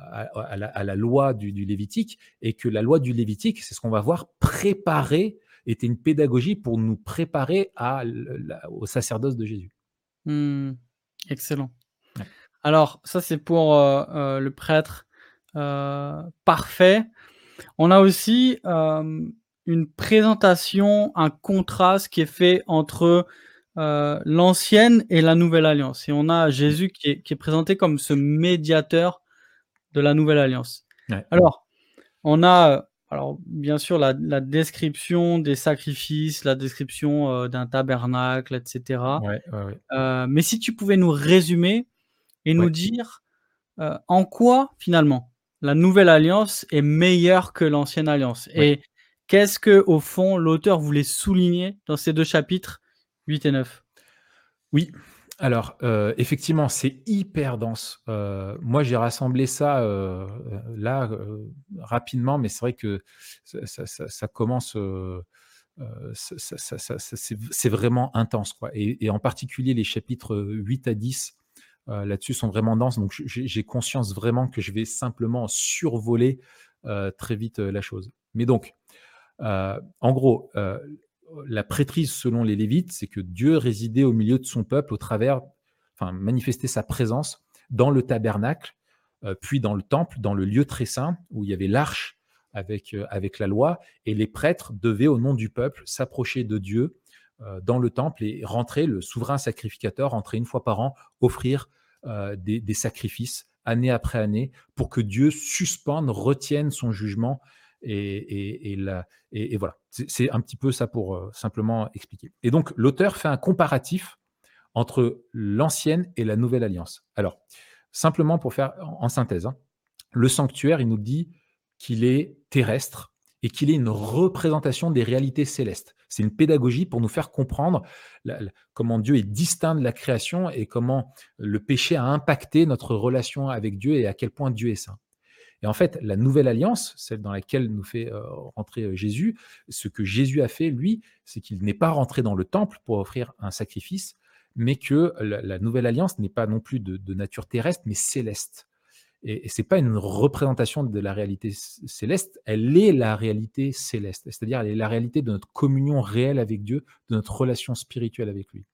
la, loi du, Lévitique et que la loi du Lévitique, c'est ce qu'on va voir, préparer, était une pédagogie pour nous préparer à, au sacerdoce de Jésus. Mmh. Excellent. Alors ça c'est pour euh, euh, le prêtre euh, parfait. On a aussi une présentation, un contraste qui est fait entre l'ancienne et la nouvelle alliance. Et on a Jésus qui est, présenté comme ce médiateur de la nouvelle alliance. Alors, on a alors, bien sûr la, description des sacrifices, la description d'un tabernacle, etc. mais si tu pouvais nous résumer et nous dire en quoi finalement la nouvelle alliance est meilleure que l'ancienne alliance. Et qu'est-ce que, au fond, l'auteur voulait souligner dans ces deux chapitres, 8 et 9 Oui. Alors, euh, effectivement, c'est hyper dense. Euh, moi, j'ai rassemblé ça euh, là rapidement, mais c'est vrai que ça, commence. c'est vraiment intense. Quoi. Et, en particulier, les chapitres 8 à 10 là-dessus sont vraiment denses. Donc, j'ai conscience vraiment que je vais simplement survoler très vite la chose. Mais donc, en gros, la prêtrise selon les Lévites, c'est que Dieu résidait au milieu de son peuple au travers, enfin, manifestait sa présence dans le tabernacle, euh, puis dans le temple, dans le lieu très saint, où il y avait l'arche avec, euh, la loi, et les prêtres devaient, au nom du peuple, s'approcher de Dieu euh, dans le temple et rentrer, le souverain sacrificateur, rentrer une fois par an, offrir des, sacrifices année après année, pour que Dieu suspende, retienne son jugement et, et, voilà, c'est un petit peu ça pour euh, simplement expliquer. Et donc, l'auteur fait un comparatif entre l'ancienne et la nouvelle alliance. Alors, simplement pour faire en synthèse, hein, le sanctuaire, il nous dit qu'il est terrestre et qu'il est une représentation des réalités célestes. C'est une pédagogie pour nous faire comprendre comment Dieu est distinct de la création et comment le péché a impacté notre relation avec Dieu et à quel point Dieu est saint. Et en fait, la nouvelle alliance, celle dans laquelle nous fait euh, rentrer euh, Jésus, ce que Jésus a fait, lui, c'est qu'il n'est pas rentré dans le temple pour offrir un sacrifice, mais que la, nouvelle alliance n'est pas non plus de, nature terrestre, mais céleste. Et, et ce n'est pas une représentation de la réalité céleste, elle est la réalité céleste, c'est-à-dire elle est la réalité de notre communion réelle avec Dieu, de notre relation spirituelle avec lui.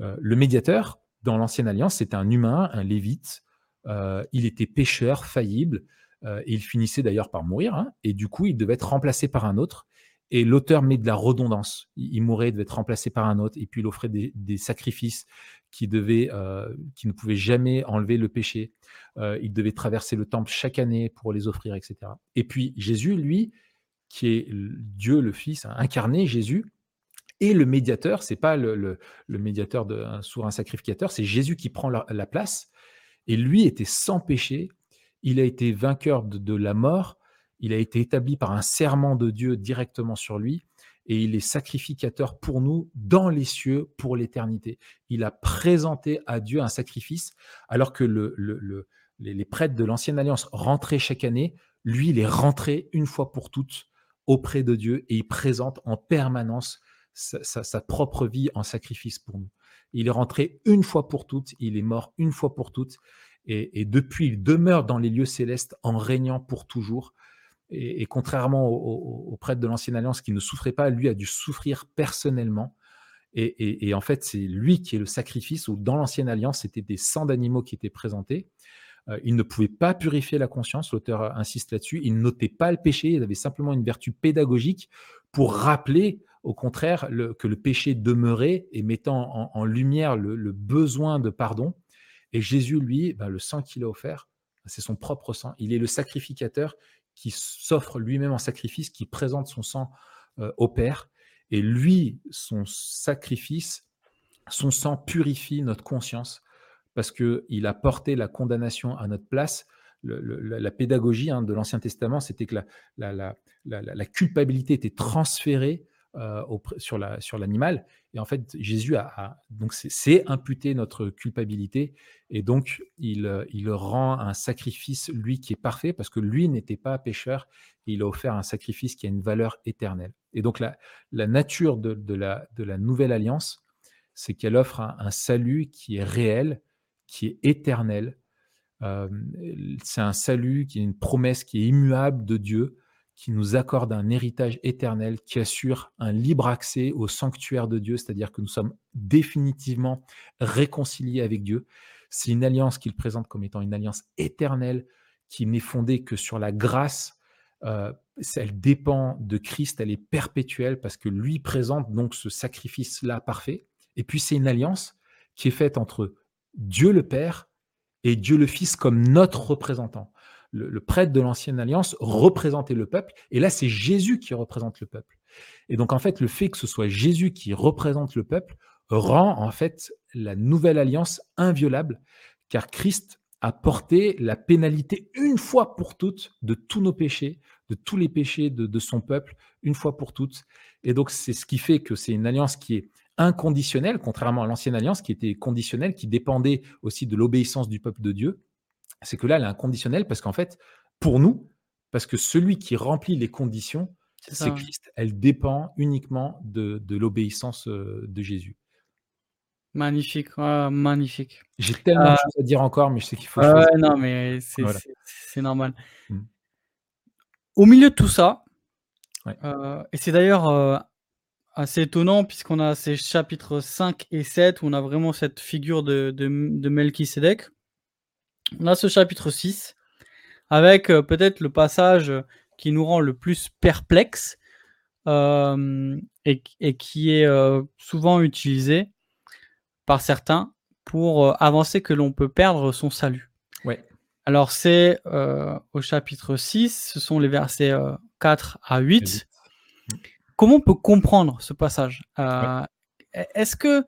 Euh, le médiateur, dans l'ancienne alliance, c'est un humain, un lévite, euh, il était pécheur, faillible, euh, il finissait d'ailleurs par mourir, hein, et du coup, il devait être remplacé par un autre. Et l'auteur met de la redondance. Il, mourait, il devait être remplacé par un autre, et puis il offrait des, sacrifices qui, devaient, euh, ne pouvaient jamais enlever le péché. il devait traverser le temple chaque année pour les offrir, etc. Et puis Jésus, lui, qui est Dieu le Fils, hein, incarné, Jésus, et le médiateur, c'est pas le, médiateur de, un sacrificateur, c'est Jésus qui prend la place. Et lui était sans péché, il a été vainqueur de, la mort, il a été établi par un serment de Dieu directement sur lui, et il est sacrificateur pour nous dans les cieux pour l'éternité. Il a présenté à Dieu un sacrifice, alors que les prêtres de l'Ancienne Alliance rentraient chaque année, lui, il est rentré une fois pour toutes auprès de Dieu, et il présente en permanence sa propre vie en sacrifice pour nous. Il est rentré une fois pour toutes, il est mort une fois pour toutes, et, depuis, il demeure dans les lieux célestes en régnant pour toujours. Et, contrairement aux, prêtres de l'Ancienne Alliance qui ne souffraient pas, lui a dû souffrir personnellement. Et, en fait, c'est lui qui est le sacrifice, dans l'Ancienne Alliance, c'était des sangs d'animaux qui étaient présentés. Euh, il ne pouvait pas purifier la conscience, l'auteur insiste là-dessus. Il notait pas le péché, il avait simplement une vertu pédagogique pour rappeler au contraire, que le péché demeurait et mettant en, lumière le, besoin de pardon. Et Jésus, lui, ben, le sang qu'il a offert, c'est son propre sang. Il est le sacrificateur qui s'offre lui-même en sacrifice, qui présente son sang euh, au Père. Et lui, son sacrifice, son sang purifie notre conscience parce qu'il a porté la condamnation à notre place. la, pédagogie hein, de l'Ancien Testament, c'était que la, culpabilité était transférée euh, sur l'animal. Et en fait, Jésus a, donc c'est imputé notre culpabilité et donc il, rend un sacrifice lui qui est parfait parce que lui n'était pas pécheur. Et il a offert un sacrifice qui a une valeur éternelle. Et donc la, la nature de, de, la, de la nouvelle alliance, c'est qu'elle offre un, salut qui est réel, qui est éternel. Euh, c'est un salut qui est une promesse qui est immuable de Dieu qui nous accorde un héritage éternel, qui assure un libre accès au sanctuaire de Dieu, c'est-à-dire que nous sommes définitivement réconciliés avec Dieu. C'est une alliance qu'il présente comme étant une alliance éternelle, qui n'est fondée que sur la grâce. Euh, elle dépend de Christ, elle est perpétuelle parce que lui présente donc ce sacrifice-là parfait. Et puis c'est une alliance qui est faite entre Dieu le Père et Dieu le Fils comme notre représentant le, prêtre de l'ancienne alliance représentait le peuple, et là c'est Jésus qui représente le peuple. Et donc en fait, le fait que ce soit Jésus qui représente le peuple rend en fait la nouvelle alliance inviolable, car Christ a porté la pénalité une fois pour toutes de tous nos péchés, de tous les péchés de, son peuple, une fois pour toutes. Et donc c'est ce qui fait que c'est une alliance qui est inconditionnel, contrairement à l'ancienne alliance qui était conditionnelle, qui dépendait aussi de l'obéissance du peuple de Dieu. C'est que là, elle est inconditionnelle parce qu'en fait, pour nous, parce que celui qui remplit les conditions, c'est Christ. Elle dépend uniquement de, l'obéissance euh, de Jésus. Magnifique, magnifique. J'ai tellement de euh, choses à dire encore, mais je sais qu'il faut. Ouais, non, mais c'est normal. Mmh. Au milieu de tout ça, euh, et c'est d'ailleurs assez étonnant puisqu'on a ces chapitres 5 et 7 où on a vraiment cette figure de, de, de Melchisedec. On a ce chapitre 6 avec peut-être le passage qui nous rend le plus perplexe et, qui est souvent utilisé par certains pour avancer que l'on peut perdre son salut. Ouais. Alors c'est au chapitre 6, ce sont les versets 4 à 8. Comment on peut comprendre ce passage? Est-ce que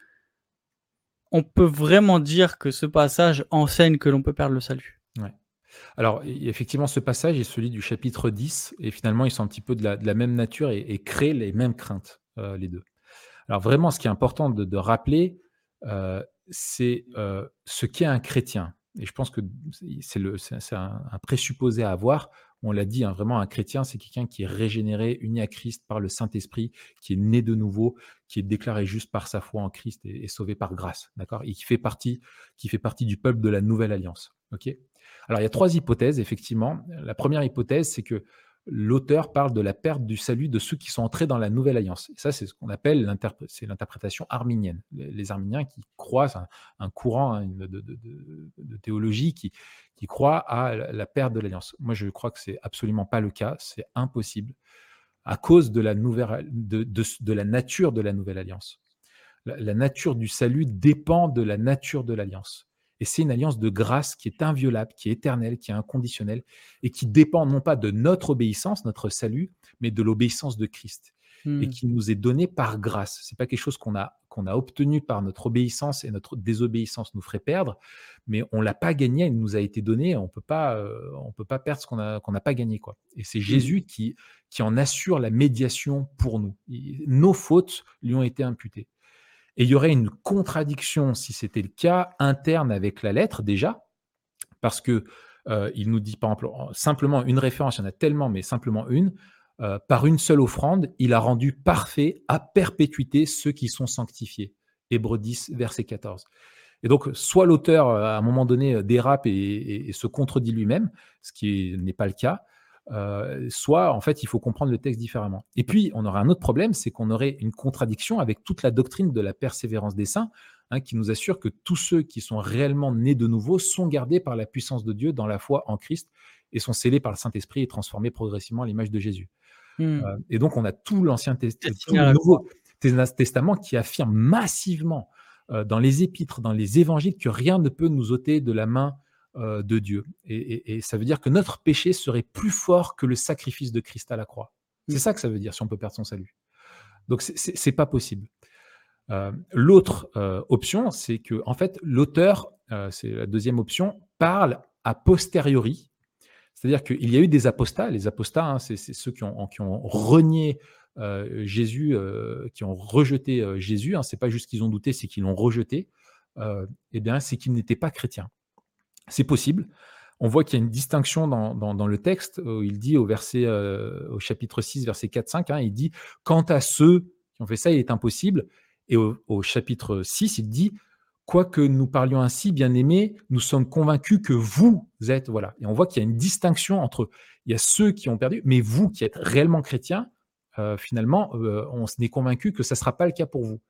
on peut vraiment dire que ce passage enseigne que l'on peut perdre le salut alors, effectivement, ce passage est celui du chapitre 10, et finalement, ils sont un petit peu de la, même nature et, créent les mêmes craintes, euh, les deux. Alors, vraiment, ce qui est important de, rappeler, euh, c'est euh, ce qu'est un chrétien. Et je pense que c'est un, un, présupposé à avoir. On l'a dit, hein, vraiment, un chrétien, c'est quelqu'un qui est régénéré, uni à Christ par le Saint-Esprit, qui est né de nouveau, qui est déclaré juste par sa foi en Christ et, sauvé par grâce, d'accord? Et qui fait partie, du peuple de la nouvelle alliance. Alors, il y a trois hypothèses, effectivement. La première hypothèse, c'est que l'auteur parle de la perte du salut de ceux qui sont entrés dans la nouvelle alliance. Ça, c'est ce qu'on appelle l'interprétation arminienne. Les, arminiens qui croient, un, un courant hein, de, théologie qui, croit à la perte de l'alliance. Moi, je crois que c'est absolument pas le cas, c'est impossible, à cause de, la nature de la nouvelle alliance. la nature du salut dépend de la nature de l'alliance. Et c'est une alliance de grâce qui est inviolable, qui est éternelle, qui est inconditionnelle et qui dépend non pas de notre obéissance, notre salut, mais de l'obéissance de Christ et mmh. qui nous est donnée par grâce. C'est pas quelque chose qu'on a qu'on a obtenu par notre obéissance et notre désobéissance nous ferait perdre, mais on l'a pas gagné, il nous a été donné, on peut pas euh, on peut pas perdre ce qu'on a qu'on n'a pas gagné quoi. Et c'est mmh. Jésus qui qui en assure la médiation pour nous. nos fautes lui ont été imputées. Et il y aurait une contradiction, si c'était le cas, interne avec la lettre déjà, parce que euh, il nous dit par exemple simplement une référence, il y en a tellement, mais simplement une. Euh, par une seule offrande, il a rendu parfait à perpétuité ceux qui sont sanctifiés. Hébreux 10, verset 14. Et donc, soit l'auteur, euh, à un moment donné, dérape et se contredit lui-même, ce qui n'est pas le cas, euh, soit en fait il faut comprendre le texte différemment. Et puis on aurait un autre problème, c'est qu'on aurait une contradiction avec toute la doctrine de la persévérance des saints, hein, qui nous assure que tous ceux qui sont réellement nés de nouveau sont gardés par la puissance de Dieu dans la foi en Christ et sont scellés par le Saint-Esprit et transformés progressivement à l'image de Jésus. Hmm. Euh, et donc on a tout l'Ancien Testament, le Nouveau Testament qui affirme massivement euh, dans les épîtres, dans les évangiles, que rien ne peut nous ôter de la main euh, de Dieu. Et, ça veut dire que notre péché serait plus fort que le sacrifice de Christ à la croix. C'est mm. ça que ça veut dire si on peut perdre son salut. Donc c'est pas possible. Euh, l'autre euh, option, c'est que en fait l'auteur, c'est la deuxième option, parle a posteriori. C'est-à-dire qu'il y a eu des apostats. Les apostats, hein, c'est ceux qui ont, qui ont renié Jésus, qui ont rejeté Jésus. Hein, c'est pas juste qu'ils ont douté, c'est qu'ils l'ont rejeté. eh bien, c'est qu'ils n'étaient pas chrétiens. C'est possible. On voit qu'il y a une distinction dans, le texte. Où il dit au, euh, chapitre 6, verset 4-5, hein, il dit Quant à ceux qui ont fait ça, il est impossible. Et au, chapitre 6, il dit Quoique nous parlions ainsi, bien-aimés, nous sommes convaincus que vous êtes. Voilà. Et on voit qu'il y a une distinction entre il y a ceux qui ont perdu, mais vous qui êtes réellement chrétiens, euh, finalement, euh, on s'est convaincu que ça ne sera pas le cas pour vous.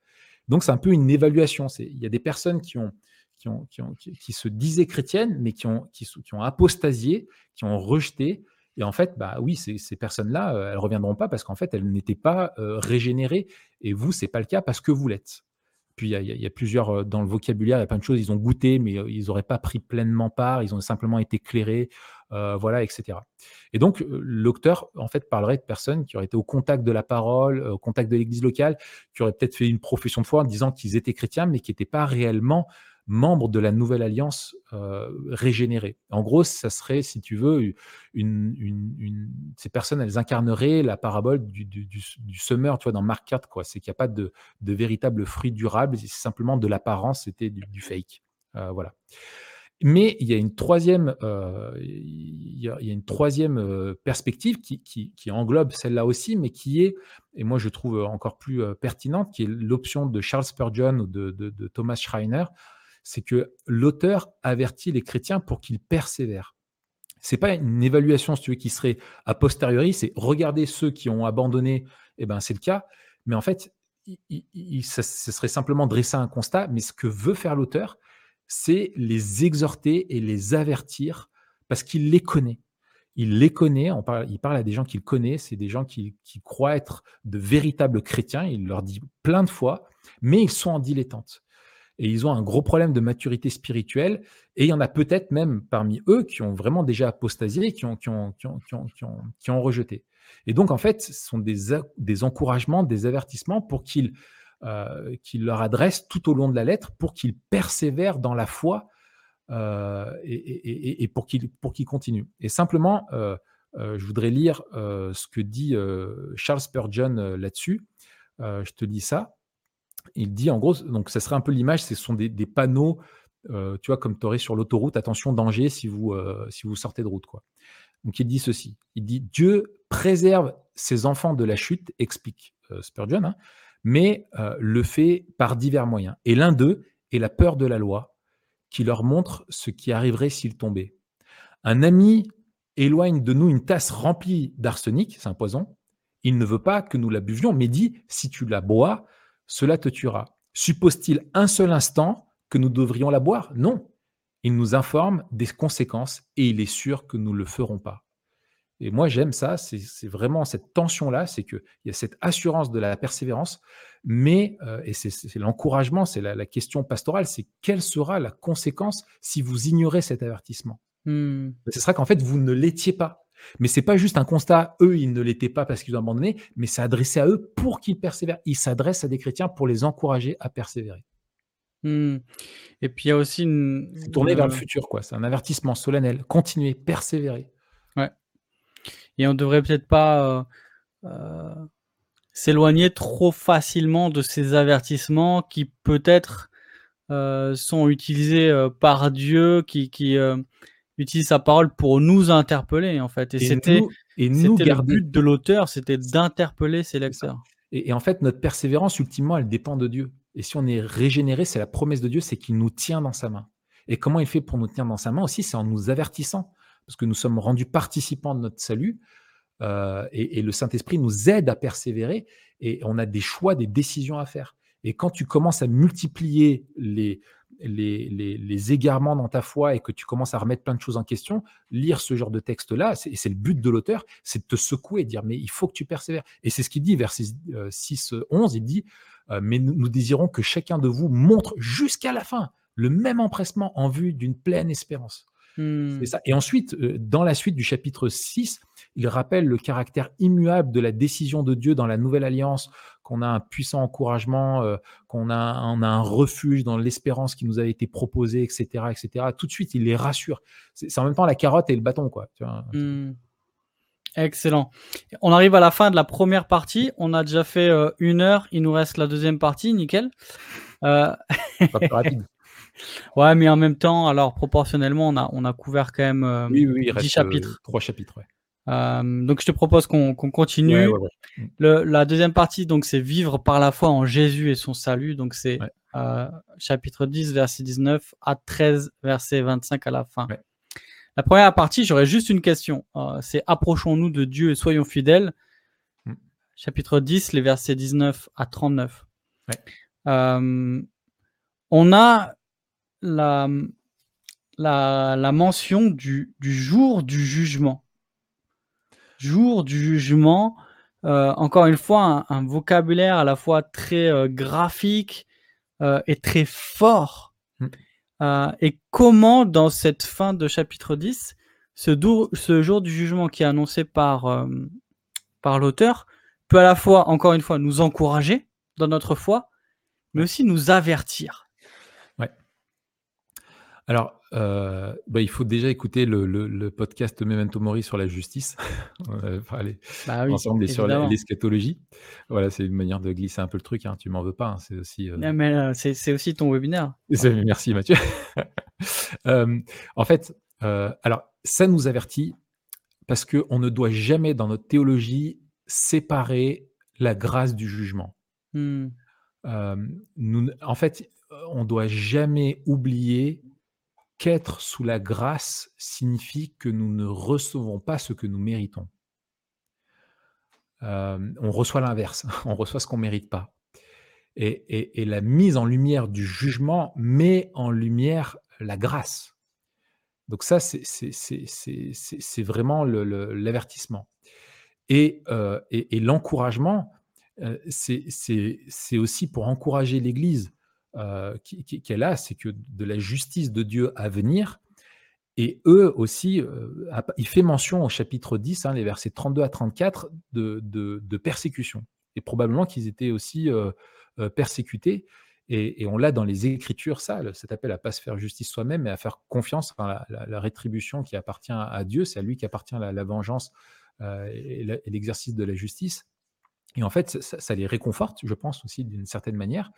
Donc, c'est un peu une évaluation. Il y a des personnes qui ont, qui, se disaient chrétiennes, mais qui ont, qui, ont apostasié, qui ont rejeté. Et en fait, bah oui, ces, ces personnes-là, euh, elles reviendront pas parce qu'en fait, elles n'étaient pas euh, régénérées. Et vous, c'est pas le cas parce que vous l'êtes. Puis il y, a plusieurs euh, dans le vocabulaire, il y a plein de choses. Ils ont goûté, mais ils n'auraient pas pris pleinement part. Ils ont simplement été clairés, voilà, etc. Et donc l'auteur en fait parlerait de personnes qui auraient été au contact de la parole, au contact de l'Église locale, qui auraient peut-être fait une profession de foi en disant qu'ils étaient chrétiens, mais qui n'étaient pas réellement membres de la nouvelle alliance euh, régénérés. En gros, ça serait, si tu veux, une, ces personnes, elles incarneraient la parabole du, du, semeur, tu vois, dans Mark 4, quoi. C'est qu'il n'y a pas de, de véritable fruit durable, c'est simplement de l'apparence, c'était du, fake. Euh, voilà. Mais il y a une troisième, euh, il, y a, une troisième perspective qui, qui, englobe celle-là aussi, mais qui est, et moi je trouve encore plus pertinente, qui est l'option de Charles Spurgeon ou de, de, Thomas Schreiner, c'est que l'auteur avertit les chrétiens pour qu'ils persévèrent. C'est pas une évaluation, qui serait a posteriori, c'est regarder ceux qui ont abandonné, eh ben c'est le cas, mais en fait, ce serait simplement dresser un constat, mais ce que veut faire l'auteur, c'est les exhorter et les avertir parce qu'il les connaît. Il les connaît, il parle à des gens qu'il connaît, c'est des gens qui, croient être de véritables chrétiens, il leur dit plein de fois, mais ils sont en dilettante. Et ils ont un gros problème de maturité spirituelle, et il y en a peut-être même parmi eux qui ont vraiment déjà apostasié, qui ont, rejeté. Et donc, en fait, ce sont des, des encouragements, des avertissements pour qu'ils euh, qu'il leur adresse tout au long de la lettre pour qu'ils persévèrent dans la foi euh, et, pour qu'ils pour continuent. Et simplement, euh, je voudrais lire ce que dit Charles Spurgeon là-dessus. je te dis ça. Il dit en gros, donc ça serait un peu l'image, ce sont des, panneaux, tu vois, comme tu aurais sur l'autoroute, attention, danger si vous, si vous sortez de route. Quoi. Donc il dit ceci, il dit Dieu préserve ses enfants de la chute, explique Spurgeon, hein, mais euh, le fait par divers moyens. Et l'un d'eux est la peur de la loi, qui leur montre ce qui arriverait s'ils tombaient. Un ami éloigne de nous une tasse remplie d'arsenic, c'est un poison. Il ne veut pas que nous la buvions, mais dit, si tu la bois, cela te tuera. Suppose-t-il un seul instant que nous devrions la boire? Non. Il nous informe des conséquences et il est sûr que nous ne le ferons pas. Et moi, j'aime ça, c'est vraiment cette tension-là, c'est qu'il y a cette assurance de la persévérance, mais, euh, et c'est l'encouragement, c'est la, question pastorale, c'est quelle sera la conséquence si vous ignorez cet avertissement? Mmh. Ce sera qu'en fait, vous ne l'étiez pas. Mais c'est pas juste un constat, eux, ils ne l'étaient pas parce qu'ils ont abandonné, mais c'est adressé à eux pour qu'ils persévèrent. Ils s'adressent à des chrétiens pour les encourager à persévérer. Mmh. Et puis il y a aussi une. Tourner vers le futur, quoi. C'est un avertissement solennel. Continuez, persévérer. Et on devrait peut-être pas euh, euh, s'éloigner trop facilement de ces avertissements qui peut-être euh, sont utilisés par Dieu, qui, qui utilise sa parole pour nous interpeller en fait. Et, c'était et nous le but de l'auteur, c'était d'interpeller ses lecteurs. Et, en fait, notre persévérance, ultimement, elle dépend de Dieu. Et si on est régénéré, c'est la promesse de Dieu, c'est qu'il nous tient dans sa main. Et comment il fait pour nous tenir dans sa main aussi C'est en nous avertissant parce que nous sommes rendus participants de notre salut. Euh, et, le Saint-Esprit nous aide à persévérer et on a des choix, des décisions à faire. Et quand tu commences à multiplier les, les, les, égarements dans ta foi et que tu commences à remettre plein de choses en question, lire ce genre de texte-là, et c'est le but de l'auteur, c'est de te secouer et de dire, mais il faut que tu persévères. Et c'est ce qu'il dit, verset 6, 11, il dit, euh, mais nous, désirons que chacun de vous montre jusqu'à la fin le même empressement en vue d'une pleine espérance. Hmm. Ça. Et ensuite, euh, dans la suite du chapitre 6, il rappelle le caractère immuable de la décision de Dieu dans la nouvelle alliance, qu'on a un puissant encouragement, euh, qu'on a, on a un refuge dans l'espérance qui nous a été proposée, etc., etc. Tout de suite, il les rassure. C'est en même temps la carotte et le bâton, quoi. Hmm. Excellent. On arrive à la fin de la première partie. On a déjà fait euh, une heure. Il nous reste la deuxième partie. Nickel. Pas plus rapide. [LAUGHS] Ouais, mais en même temps, alors proportionnellement, on a, on a couvert quand même euh, oui, oui, 10 chapitres. trois chapitres, ouais. Euh, donc je te propose qu'on continue. Mm. Le, la deuxième partie, donc c'est vivre par la foi en Jésus et son salut. Donc c'est euh, chapitre 10, verset 19 à 13, verset 25 à la fin. La première partie, j'aurais juste une question. c'est approchons-nous de Dieu et soyons fidèles. Mm. Chapitre 10, les versets 19 à 39. on a la, la, mention du, jour du jugement. Jour du jugement, euh, encore une fois, un, vocabulaire à la fois très euh, graphique euh, et très fort. Mm. et comment, dans cette fin de chapitre 10, ce, ce jour du jugement qui est annoncé par, par l'auteur peut à la fois, encore une fois, nous encourager dans notre foi, mais aussi nous avertir. Alors, euh, bah, il faut déjà écouter le, le- le podcast Memento Mori sur la justice. [LAUGHS] Parlé Bah oui, ensemble et sur l'eschatologie. Voilà, c'est une manière de glisser un peu le truc. Hein, tu m'en veux pas. hein, c'est aussi. euh, mais euh, c'est aussi ton webinaire. Merci Mathieu. [LAUGHS] Euh, en fait, euh, alors ça nous avertit parce que on ne doit jamais dans notre théologie séparer la grâce du jugement. Hmm. Euh, nous, en fait, on doit jamais oublier qu'être sous la grâce signifie que nous ne recevons pas ce que nous méritons. Euh, on reçoit l'inverse, [LAUGHS] on reçoit ce qu'on ne mérite pas. Et, la mise en lumière du jugement met en lumière la grâce. Donc ça, c'est- vraiment l'avertissement. Et, euh, l'encouragement, euh, c'est aussi pour encourager l'Église euh, qui, est là, c'est que de la justice de Dieu à venir, et eux aussi, euh, à- il fait mention au chapitre 10, hein, les versets 32 à 34, de, de- de persécution. Et probablement qu'ils étaient aussi euh, euh, persécutés. Et, on l'a dans les Écritures, ça, cet appel à pas se faire justice soi-même, mais à faire confiance, enfin, la, rétribution qui appartient à Dieu, c'est à lui qui appartient la, la vengeance et l'exercice de la justice. Et en fait, ça les réconforte, je pense aussi d'une certaine manière,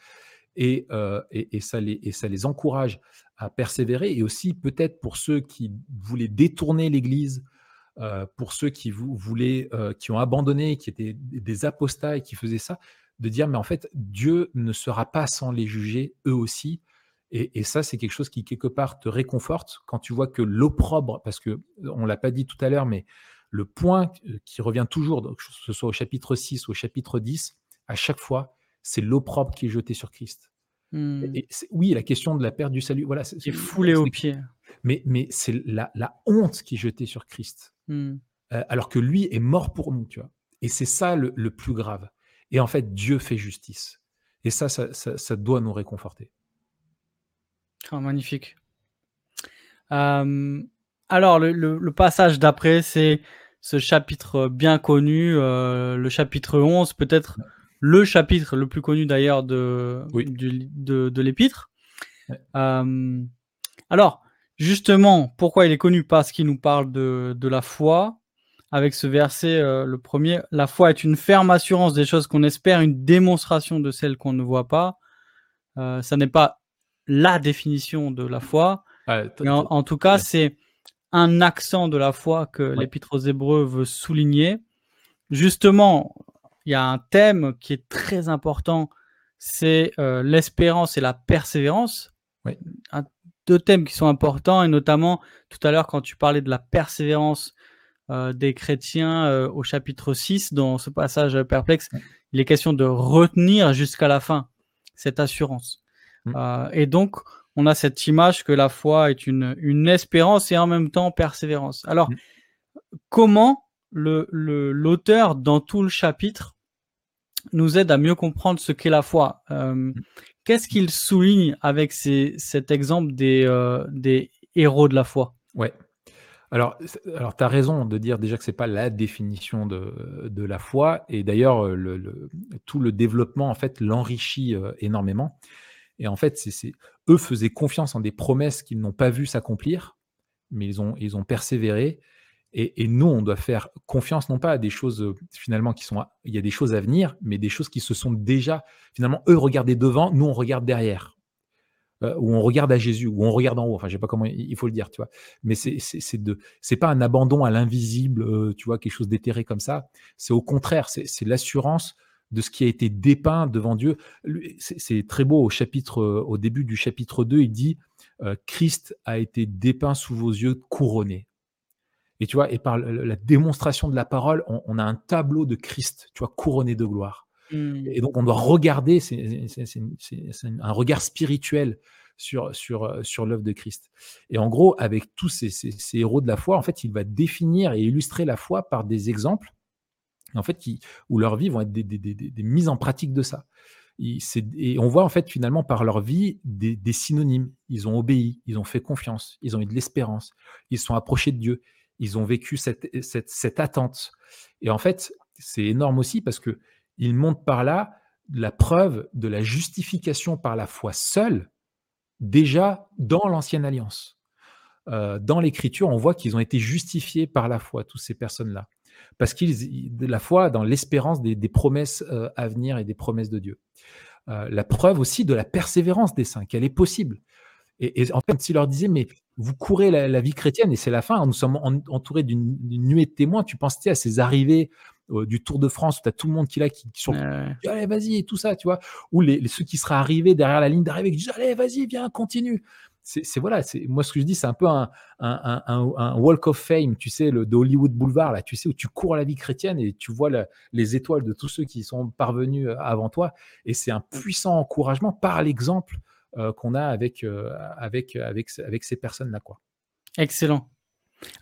et, euh, et, et ça les, et ça les encourage à persévérer. Et aussi peut-être pour ceux qui voulaient détourner l'Église, euh, pour ceux qui vou- voulaient, euh, qui ont abandonné, qui étaient des apostats et qui faisaient ça, de dire mais en fait Dieu ne sera pas sans les juger eux aussi. Et, ça, c'est quelque chose qui quelque part te réconforte quand tu vois que l'opprobre, parce que on l'a pas dit tout à l'heure, mais le point qui revient toujours, que ce soit au chapitre 6 ou au chapitre 10, à chaque fois, c'est l'opprobre qui est jeté sur Christ. Hmm. Et oui, la question de la perte du salut, voilà. c'est- foulé aux pieds. Mais, mais c'est la, la honte qui est jetée sur Christ, Hmm. euh, alors que lui est mort pour nous, tu vois. Et c'est ça le, le plus grave. Et en fait, Dieu fait justice. Et ça, ça, ça- ça doit nous réconforter. Ah, magnifique. Euh, alors, le, le- le passage d'après, c'est ce chapitre bien connu, euh, le chapitre 11, peut-être le chapitre le plus connu d'ailleurs de, Oui. du- de, de l'épître. Ouais. Euh, alors, justement, pourquoi il est connu? Parce qu'il nous parle de, de la foi. Avec ce verset, euh, le premier, la foi est une ferme assurance des choses qu'on espère, une démonstration de celles qu'on ne voit pas. Euh, ça n'est pas la définition de la foi, mais en, tout cas, ouais. c'est un accent de la foi que l'Épître aux Hébreux veut souligner. Justement, il y a un thème qui est très important, c'est euh, l'espérance et la persévérance. Oui. Un- deux thèmes qui sont importants, et notamment tout à l'heure quand tu parlais de la persévérance euh, des chrétiens euh, au chapitre 6, dans ce passage perplexe, il est question de retenir jusqu'à la fin cette assurance. Et donc, on a cette image que la foi est une, une espérance et en même temps persévérance. Alors, Mm. comment le- le- l'auteur, dans tout le chapitre, nous aide à mieux comprendre ce qu'est la foi Euh, Qu'est-ce qu'il souligne avec ces- cet exemple des, euh, des héros de la foi? Ouais. Alors, alors tu as raison de dire déjà que c'est pas la définition de, de la foi. Et d'ailleurs, euh, le, le- tout le développement, en fait, l'enrichit énormément. Et en fait, c'est- eux faisaient confiance en des promesses qu'ils n'ont pas vues s'accomplir, mais ils ont, ils ont persévéré. Et, nous, on doit faire confiance non pas à des choses euh, finalement qui sont, il y a des choses à venir, mais des choses qui se sont déjà, finalement, eux regardaient devant, nous on regarde derrière. Euh, ou on regarde à Jésus, ou on regarde en haut. Enfin, je sais pas comment il faut le dire, tu vois. Mais c'est c'est de c'est pas un abandon à l'invisible, euh, tu vois, quelque chose d'éthéré comme ça. C'est au contraire, c'est l'assurance de ce qui a été dépeint devant Dieu. C'est très beau au chapitre, au début du chapitre 2, il dit Christ a été dépeint sous vos yeux, couronné. Et tu vois, et par la démonstration de la parole, on, on a un tableau de Christ, tu vois, couronné de gloire. Et donc, on doit regarder, c'est un regard spirituel sur, sur, euh, sur l'œuvre de Christ. Et en gros, avec tous ces, ces- ces héros de la foi, en fait, il va définir et illustrer la foi par des exemples, en fait, qui, où leurs vies vont être des, des- des- mises en pratique de ça. Et on voit, en fait, finalement, par leur vie, des, des synonymes. Ils ont obéi, ils ont fait confiance, ils ont eu de l'espérance, ils se sont approchés de Dieu, ils ont vécu cette, attente. Et en fait, c'est énorme aussi parce que il montre par là la preuve de la justification par la foi seule, déjà dans l'ancienne alliance. Euh, dans l'écriture, on voit qu'ils ont été justifiés par la foi, toutes ces personnes-là. Parce qu'ils, la foi dans l'espérance des, promesses euh, à venir et des promesses de Dieu. Euh, la preuve aussi de la persévérance des saints, qu'elle est possible. Et, en fait, s'il leur disait, mais vous courez la, vie chrétienne et c'est la fin, nous sommes entourés d'une nuée de témoins, tu penses à ces arrivées du Tour de France où tu as tout le monde qui est là, qui, sont allez, vas-y, et tout ça, tu vois, ou les, ceux qui seraient arrivés derrière la ligne d'arrivée qui disent, allez, vas-y, viens, continue c'est voilà, c'est moi ce que je dis, c'est un peu un, walk of fame, tu sais, le, de Hollywood Boulevard là, tu sais où tu cours la vie chrétienne et tu vois les étoiles de tous ceux qui sont parvenus euh, avant toi, et c'est un puissant encouragement par l'exemple euh, qu'on a avec, euh, avec avec avec ces personnes là quoi. Excellent.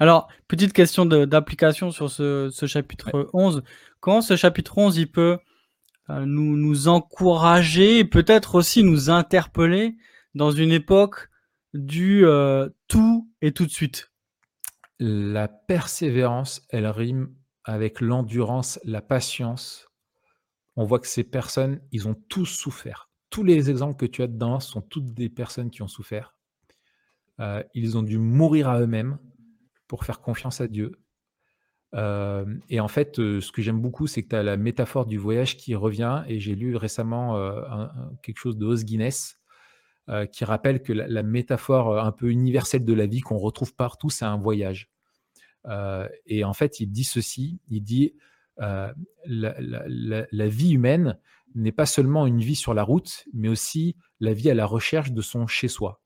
Alors, petite question d'application sur ce, chapitre 11. Comment ce chapitre 11 il peut nous, nous encourager et peut-être aussi nous interpeller dans une époque du euh, tout et tout de suite? La persévérance, elle rime avec l'endurance, la patience. On voit que ces personnes, ils ont tous souffert. Tous les exemples que tu as dedans sont toutes des personnes qui ont souffert. Euh, ils ont dû mourir à eux-mêmes pour faire confiance à Dieu. Euh, et en fait, ce que j'aime beaucoup, c'est que tu as la métaphore du voyage qui revient. Et j'ai lu récemment quelque chose de Os Guinness euh, qui rappelle que la, métaphore euh, un peu universelle de la vie qu'on retrouve partout, c'est un voyage. Euh, et en fait, il dit ceci, il dit la, vie humaine n'est pas seulement une vie sur la route, mais aussi la vie à la recherche de son chez-soi.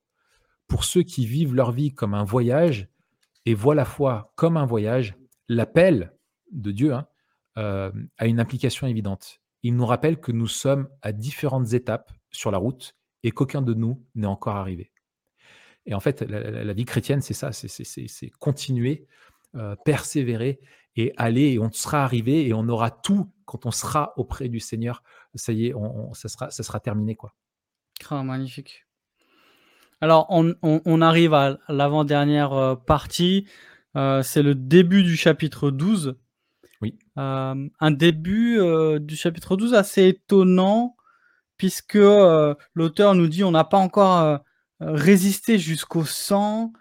Pour ceux qui vivent leur vie comme un voyage et voient la foi comme un voyage, l'appel de Dieu hein, a une implication évidente. Il nous rappelle que nous sommes à différentes étapes sur la route et qu'aucun de nous n'est encore arrivé. Et en fait, la, vie chrétienne, c'est ça, c'est continuer, euh, persévérer et aller, et on sera arrivé, et on aura tout quand on sera auprès du Seigneur. Ça y est, on, ça, sera, ça sera terminé. quoi. Ah, magnifique. Alors, on, arrive à l'avant-dernière euh, partie. Euh, c'est le début du chapitre 12. Oui. un début du chapitre 12 assez étonnant puisque euh, l'auteur nous dit on n'a pas encore euh, résisté jusqu'au sang.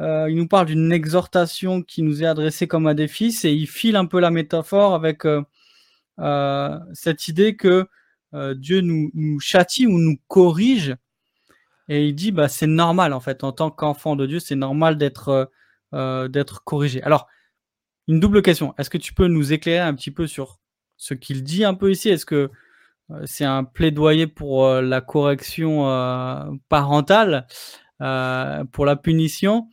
Euh, il nous parle d'une exhortation qui nous est adressée comme à des fils et il file un peu la métaphore avec cette idée que Dieu nous, châtie ou nous corrige. Et il dit bah, c'est normal en fait, en tant qu'enfant de Dieu, c'est normal d'être d'être corrigé. Alors, une double question. Est-ce que tu peux nous éclairer un petit peu sur ce qu'il dit un peu ici? Est-ce que euh, c'est un plaidoyer pour euh, la correction euh, parentale, pour la punition?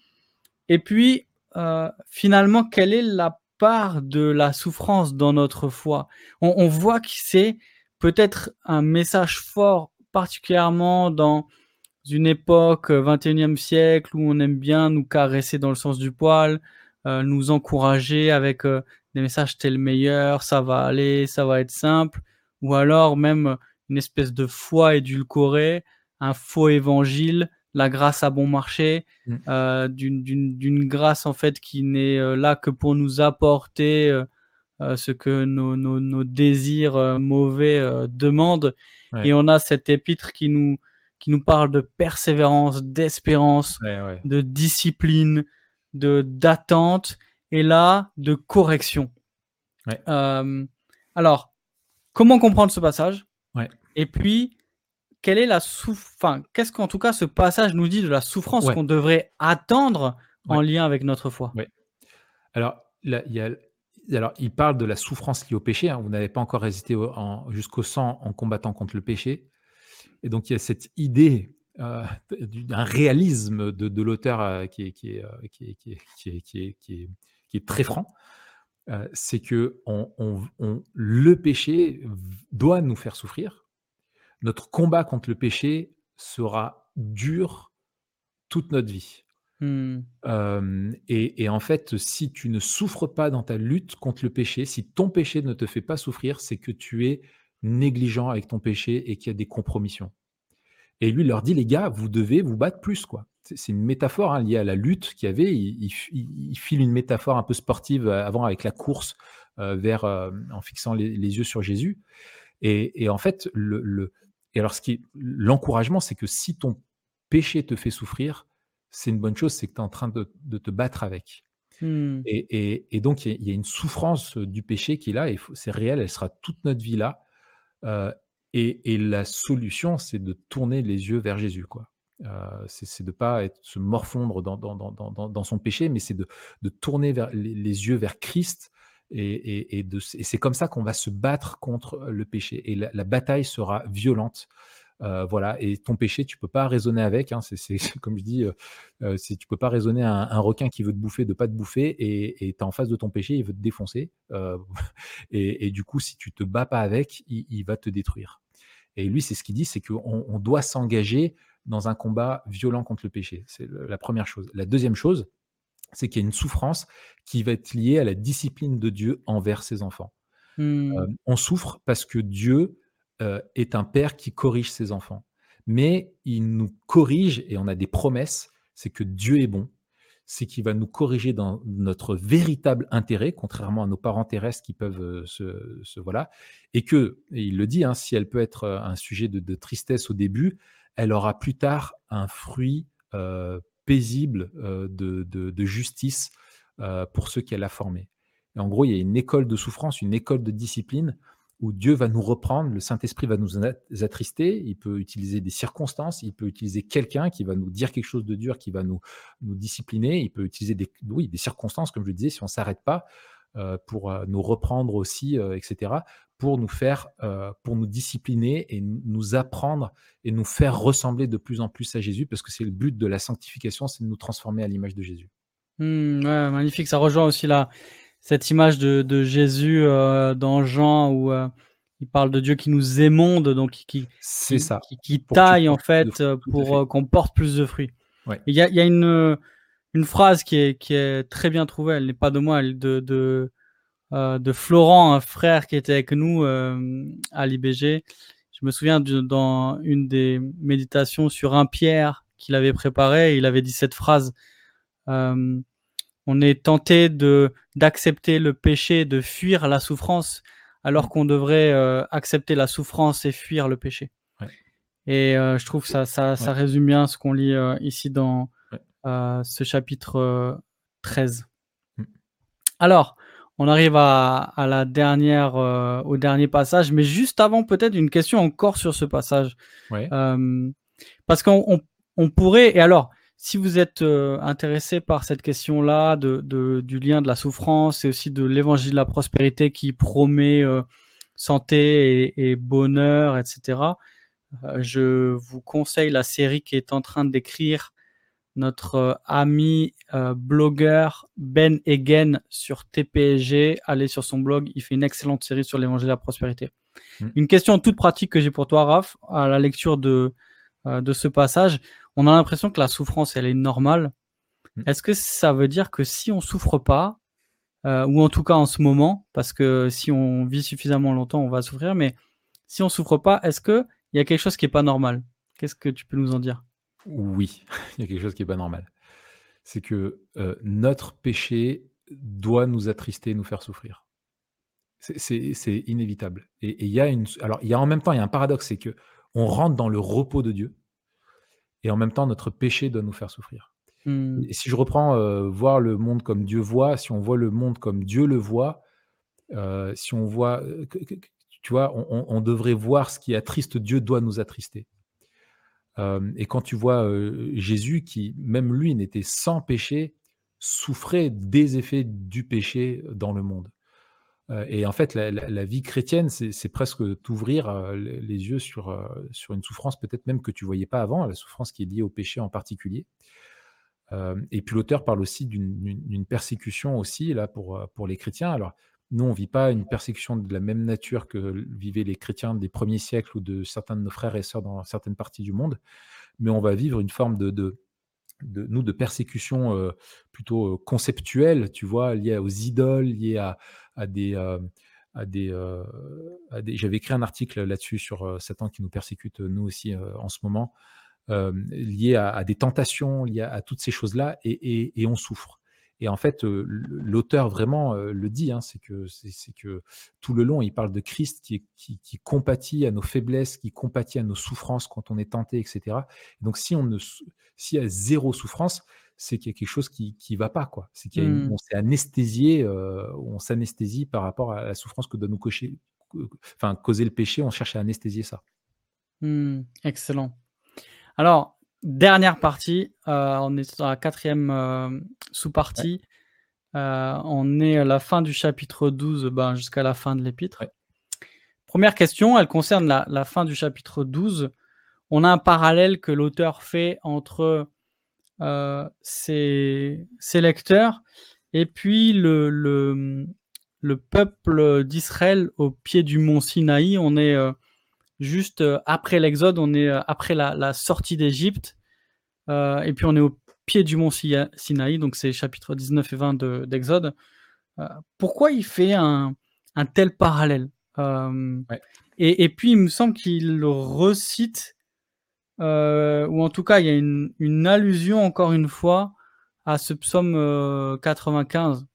Et puis, finalement, quelle est la part de la souffrance dans notre foi. On, voit que c'est peut-être un message fort, particulièrement dans une époque 21e siècle où on aime bien nous caresser dans le sens du poil, nous encourager avec des messages t'es le meilleur, ça va aller, ça va être simple ou alors même une espèce de foi édulcorée, un faux évangile, la grâce à bon marché, mmh. euh, d'une grâce en fait qui n'est euh, là que pour nous apporter euh, ce que nos, nos, désirs mauvais demandent. Et on a cet épître qui nous, qui nous parle de persévérance, d'espérance, de discipline, de d'attente, et là de correction. alors, Comment comprendre ce passage? Et puis, quelle est la souffrance Qu'est-ce qu'en tout cas ce passage nous dit de la souffrance qu'on devrait attendre en lien avec notre foi? Alors, il y a alors, il parle de la souffrance liée au péché. Hein. Vous n'avez pas encore résisté jusqu'au sang en combattant contre le péché. Et donc, il y a cette idée euh, d'un réalisme de, l'auteur qui, qui, est, très franc. Euh, c'est que le péché doit nous faire souffrir. Notre combat contre le péché sera dur toute notre vie. Mmh. et, en fait, si tu ne souffres pas dans ta lutte contre le péché, si ton péché ne te fait pas souffrir, c'est que tu es négligent avec ton péché et qu'il y a des compromissions. Et lui leur dit, les gars, vous devez vous battre plus, quoi c'est une métaphore hein, liée à la lutte qu'il y avait. Il, file une métaphore un peu sportive euh, avant avec la course euh, vers, euh, en fixant les, yeux sur Jésus. Et, en fait, le, et alors ce qui l'encouragement, c'est que si ton péché te fait souffrir, c'est une bonne chose, c'est que tu es en train de, te battre avec. Mmh. Et, donc, il y, a une souffrance du péché qui est là, et c'est réel, elle sera toute notre vie là. et, la solution, c'est de tourner les yeux vers Jésus. quoi. c'est de ne pas être, se morfondre dans, dans, son péché, mais c'est de, tourner vers, les, yeux vers Christ. Et, c'est comme ça qu'on va se battre contre le péché. Et la bataille sera violente. Euh, voilà, et ton péché, tu peux pas raisonner avec. Hein, c'est [LAUGHS] comme je dis, euh, euh, tu peux pas raisonner un, un, requin qui veut te bouffer de pas te bouffer et tu en face de ton péché, il veut te défoncer. [LAUGHS] Et, du coup, si tu te bats pas avec, il, va te détruire. Et lui, c'est ce qu'il dit, c'est qu'on on doit s'engager dans un combat violent contre le péché. C'est la première chose. La deuxième chose, c'est qu'il y a une souffrance qui va être liée à la discipline de Dieu envers ses enfants. Mmh. on souffre parce que Dieu euh, est un père qui corrige ses enfants. Mais il nous corrige, et on a des promesses, c'est que Dieu est bon, c'est qu'il va nous corriger dans notre véritable intérêt, contrairement à nos parents terrestres qui peuvent euh, se, voilà, et que, il le dit, hein, si elle peut être euh, un sujet de, tristesse au début, elle aura plus tard un fruit paisible de, justice pour ceux qu'elle a formés. Et en gros, il y a une école de souffrance, une école de discipline où Dieu va nous reprendre, le Saint-Esprit va nous attrister, il peut utiliser des circonstances, il peut utiliser quelqu'un qui va nous dire quelque chose de dur, qui va nous, discipliner, il peut utiliser des, oui, des circonstances, comme je le disais, si on ne s'arrête pas, euh, pour euh, nous reprendre aussi, euh, etc., pour nous faire, pour nous discipliner et nous apprendre et nous faire ressembler de plus en plus à Jésus, parce que c'est le but de la sanctification, c'est de nous transformer à l'image de Jésus. Mmh, magnifique, ça rejoint aussi la, cette image de, Jésus euh, dans Jean où euh, il parle de Dieu qui nous émonde, donc qui, qui, ça. qui, taille en fait pour euh, qu'on porte plus de fruits. Il y a, une, une phrase qui est, qui est très bien trouvée, elle n'est pas de moi, elle de, de, de Florent, un frère qui était avec nous à l'IBG. Je me souviens dans une des méditations sur un Pierre qu'il avait préparé, il avait dit cette phrase on est tenté de d'accepter le péché, de fuir la souffrance, alors qu'on devrait euh, accepter la souffrance et fuir le péché. Et euh, je trouve que ça, ça, résume bien ce qu'on lit euh, ici dans ce chapitre 13. Mmh. Alors, on arrive à, la dernière, au dernier passage, mais juste avant, peut-être une question encore sur ce passage. parce qu'on pourrait, et alors, si vous êtes euh, intéressé par cette question-là de, du lien de la souffrance et aussi de l'évangile de la prospérité qui promet euh, santé et, bonheur, etc., euh, je vous conseille la série qui est en train d'écrire notre ami blogueur Ben Egen sur TPG. Allez sur son blog, il fait une excellente série sur l'évangile de la prospérité. Mmh. Une question toute pratique que j'ai pour toi, Raph, à la lecture de, de ce passage on a l'impression que la souffrance, elle est normale. Mm. Est-ce que ça veut dire que si on souffre pas, euh, ou en tout cas en ce moment, parce que si on vit suffisamment longtemps, on va souffrir, mais si on souffre pas, est-ce qu'il y a quelque chose qui n'est pas normal? Qu'est-ce que tu peux nous en dire? Oui, [LAUGHS] il y a quelque chose qui n'est pas normal. C'est que euh, notre péché doit nous attrister, nous faire souffrir. C'est inévitable. Et il y a une, alors il y a en même temps, il y a un paradoxe, c'est que on rentre dans le repos de Dieu et en même temps, notre péché doit nous faire souffrir. Mmh. Et si je reprends euh, voir le monde comme Dieu voit, si on voit le monde comme Dieu le voit, euh, si on voit, tu vois, on, devrait voir ce qui attriste Dieu doit nous attrister. Et quand tu vois Jésus qui, même lui, n'était sans péché, souffrait des effets du péché dans le monde. Et en fait, la, vie chrétienne, c'est presque t'ouvrir les yeux sur, sur une souffrance peut-être même que tu voyais pas avant, la souffrance qui est liée au péché en particulier. et puis l'auteur parle aussi d'une persécution aussi là pour, pour les chrétiens. Alors nous, on vit pas une persécution de la même nature que vivaient les chrétiens des premiers siècles ou de certains de nos frères et sœurs dans certaines parties du monde, mais on va vivre une forme de, de nous de persécution plutôt conceptuelle, tu vois, liée aux idoles, liée à, des, à des, J'avais écrit un article là-dessus sur Satan qui nous persécute nous aussi en ce moment, lié à, des tentations, liées à, toutes ces choses-là, et, on souffre. Et en fait, l'auteur vraiment le dit, hein, c'est que, c'est que tout le long, il parle de Christ qui, qui, qui, compatit à nos faiblesses, qui compatit à nos souffrances quand on est tenté, etc. Donc, si on ne, s'il y a zéro souffrance, c'est qu'il y a quelque chose qui ne va pas, quoi. C'est qu'on mmh. s'est anesthésié, on s'anesthésie par rapport à la souffrance que doit nous cocher, enfin, causer le péché, on cherche à anesthésier ça. Mmh, excellent. Alors, dernière partie, euh, on est sur la quatrième euh, sous-partie. Euh, on est à la fin du chapitre 12 ben, jusqu'à la fin de l'épître. Première question, elle concerne la, fin du chapitre 12. On a un parallèle que l'auteur fait entre ses, lecteurs et puis le, le peuple d'Israël au pied du mont Sinaï. On est juste euh, après l'Exode, on est euh, après la, sortie d'Égypte, euh, et puis on est au pied du mont Sinaï, donc c'est chapitre 19 et 20 d'Exode. pourquoi il fait un, tel parallèle et, puis il me semble qu'il le recite, ou en tout cas il y a une, allusion encore une fois à ce psaume 95.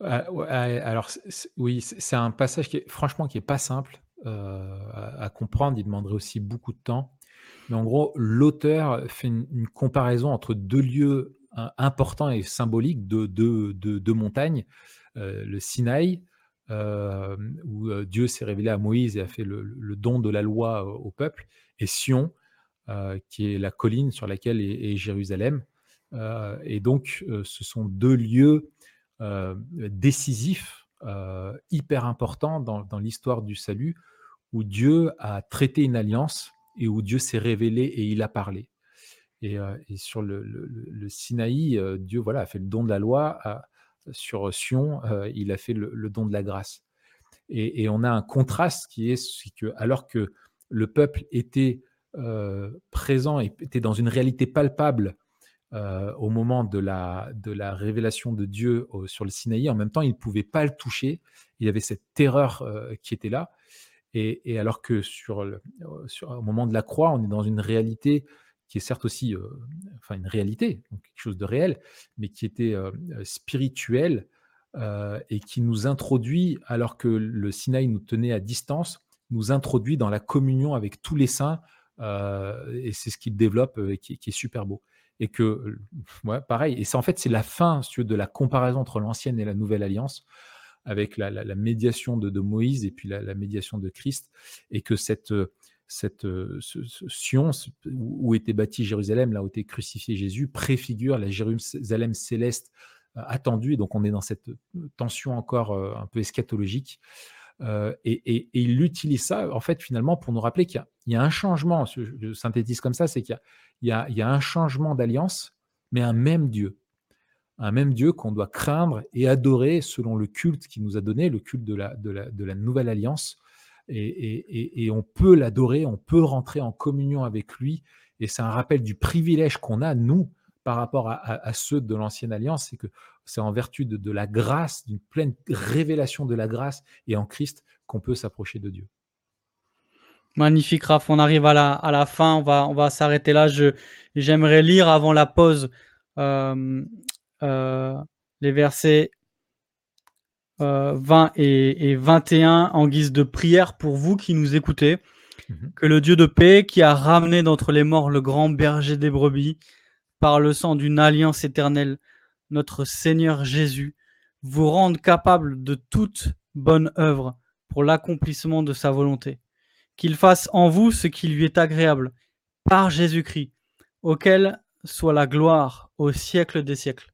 alors oui, c'est un passage qui est franchement qui est pas simple. Euh, à, comprendre. Il demanderait aussi beaucoup de temps. Mais en gros, l'auteur fait une, comparaison entre deux lieux euh, importants et symboliques de deux montagnes. Euh, le Sinaï, où Dieu s'est révélé à Moïse et a fait le, don de la loi au peuple, et Sion, qui est la colline sur laquelle est, Jérusalem. et donc, ce sont deux lieux décisifs, hyper importants dans l'histoire du salut, où Dieu a traité une alliance et où Dieu s'est révélé et il a parlé. Et, euh, sur le, Sinaï, euh, Dieu voilà, a fait le don de la loi. sur Sion, euh, il a fait le, don de la grâce. Et, on a un contraste qui est, que alors que le peuple était présent et était dans une réalité palpable au moment de la, de la révélation de Dieu sur le Sinaï, en même temps, il ne pouvait pas le toucher. Il y avait cette terreur qui était là. Et, alors que le, sur, au moment de la croix, on est dans une réalité qui est certes aussi, enfin une réalité, donc quelque chose de réel, mais qui était spirituelle et qui nous introduit, alors que le Sinaï nous tenait à distance, nous introduit dans la communion avec tous les saints, et c'est ce qu'il développe et qui, qui, est super beau. Et que, ouais, pareil, et c'est en fait c'est la fin de la comparaison entre l'ancienne et la nouvelle alliance avec la, médiation de, Moïse et puis la, médiation de Christ, et que cette, cette Sion, où était bâti Jérusalem, là où était crucifié Jésus, préfigure la Jérusalem céleste euh, attendue. Et donc on est dans cette tension encore euh, un peu eschatologique. Euh, et, il utilise ça, en fait, finalement, pour nous rappeler qu'il y, a un changement, je synthétise comme ça, c'est qu'il y, a un changement d'alliance, mais un même Dieu un même Dieu qu'on doit craindre et adorer selon le culte qu'il nous a donné, le culte de la, de la, nouvelle alliance. Et, on peut l'adorer, on peut rentrer en communion avec lui. Et c'est un rappel du privilège qu'on a, nous, par rapport à, ceux de l'ancienne alliance, c'est que c'est en vertu de, la grâce, d'une pleine révélation de la grâce et en Christ qu'on peut s'approcher de Dieu. Magnifique, Raph. On arrive à la, à la fin. On va, on va s'arrêter là. j'aimerais lire avant la pause euh, les versets 20 euh, et, 21 en guise de prière pour vous qui nous écoutez. Mhm. Que le Dieu de paix, qui a ramené d'entre les morts le grand berger des brebis, par le sang d'une alliance éternelle, notre Seigneur Jésus, vous rende capable de toute bonne œuvre pour l'accomplissement de sa volonté. Qu'il fasse en vous ce qui lui est agréable, par Jésus-Christ, auquel soit la gloire au siècle des siècles.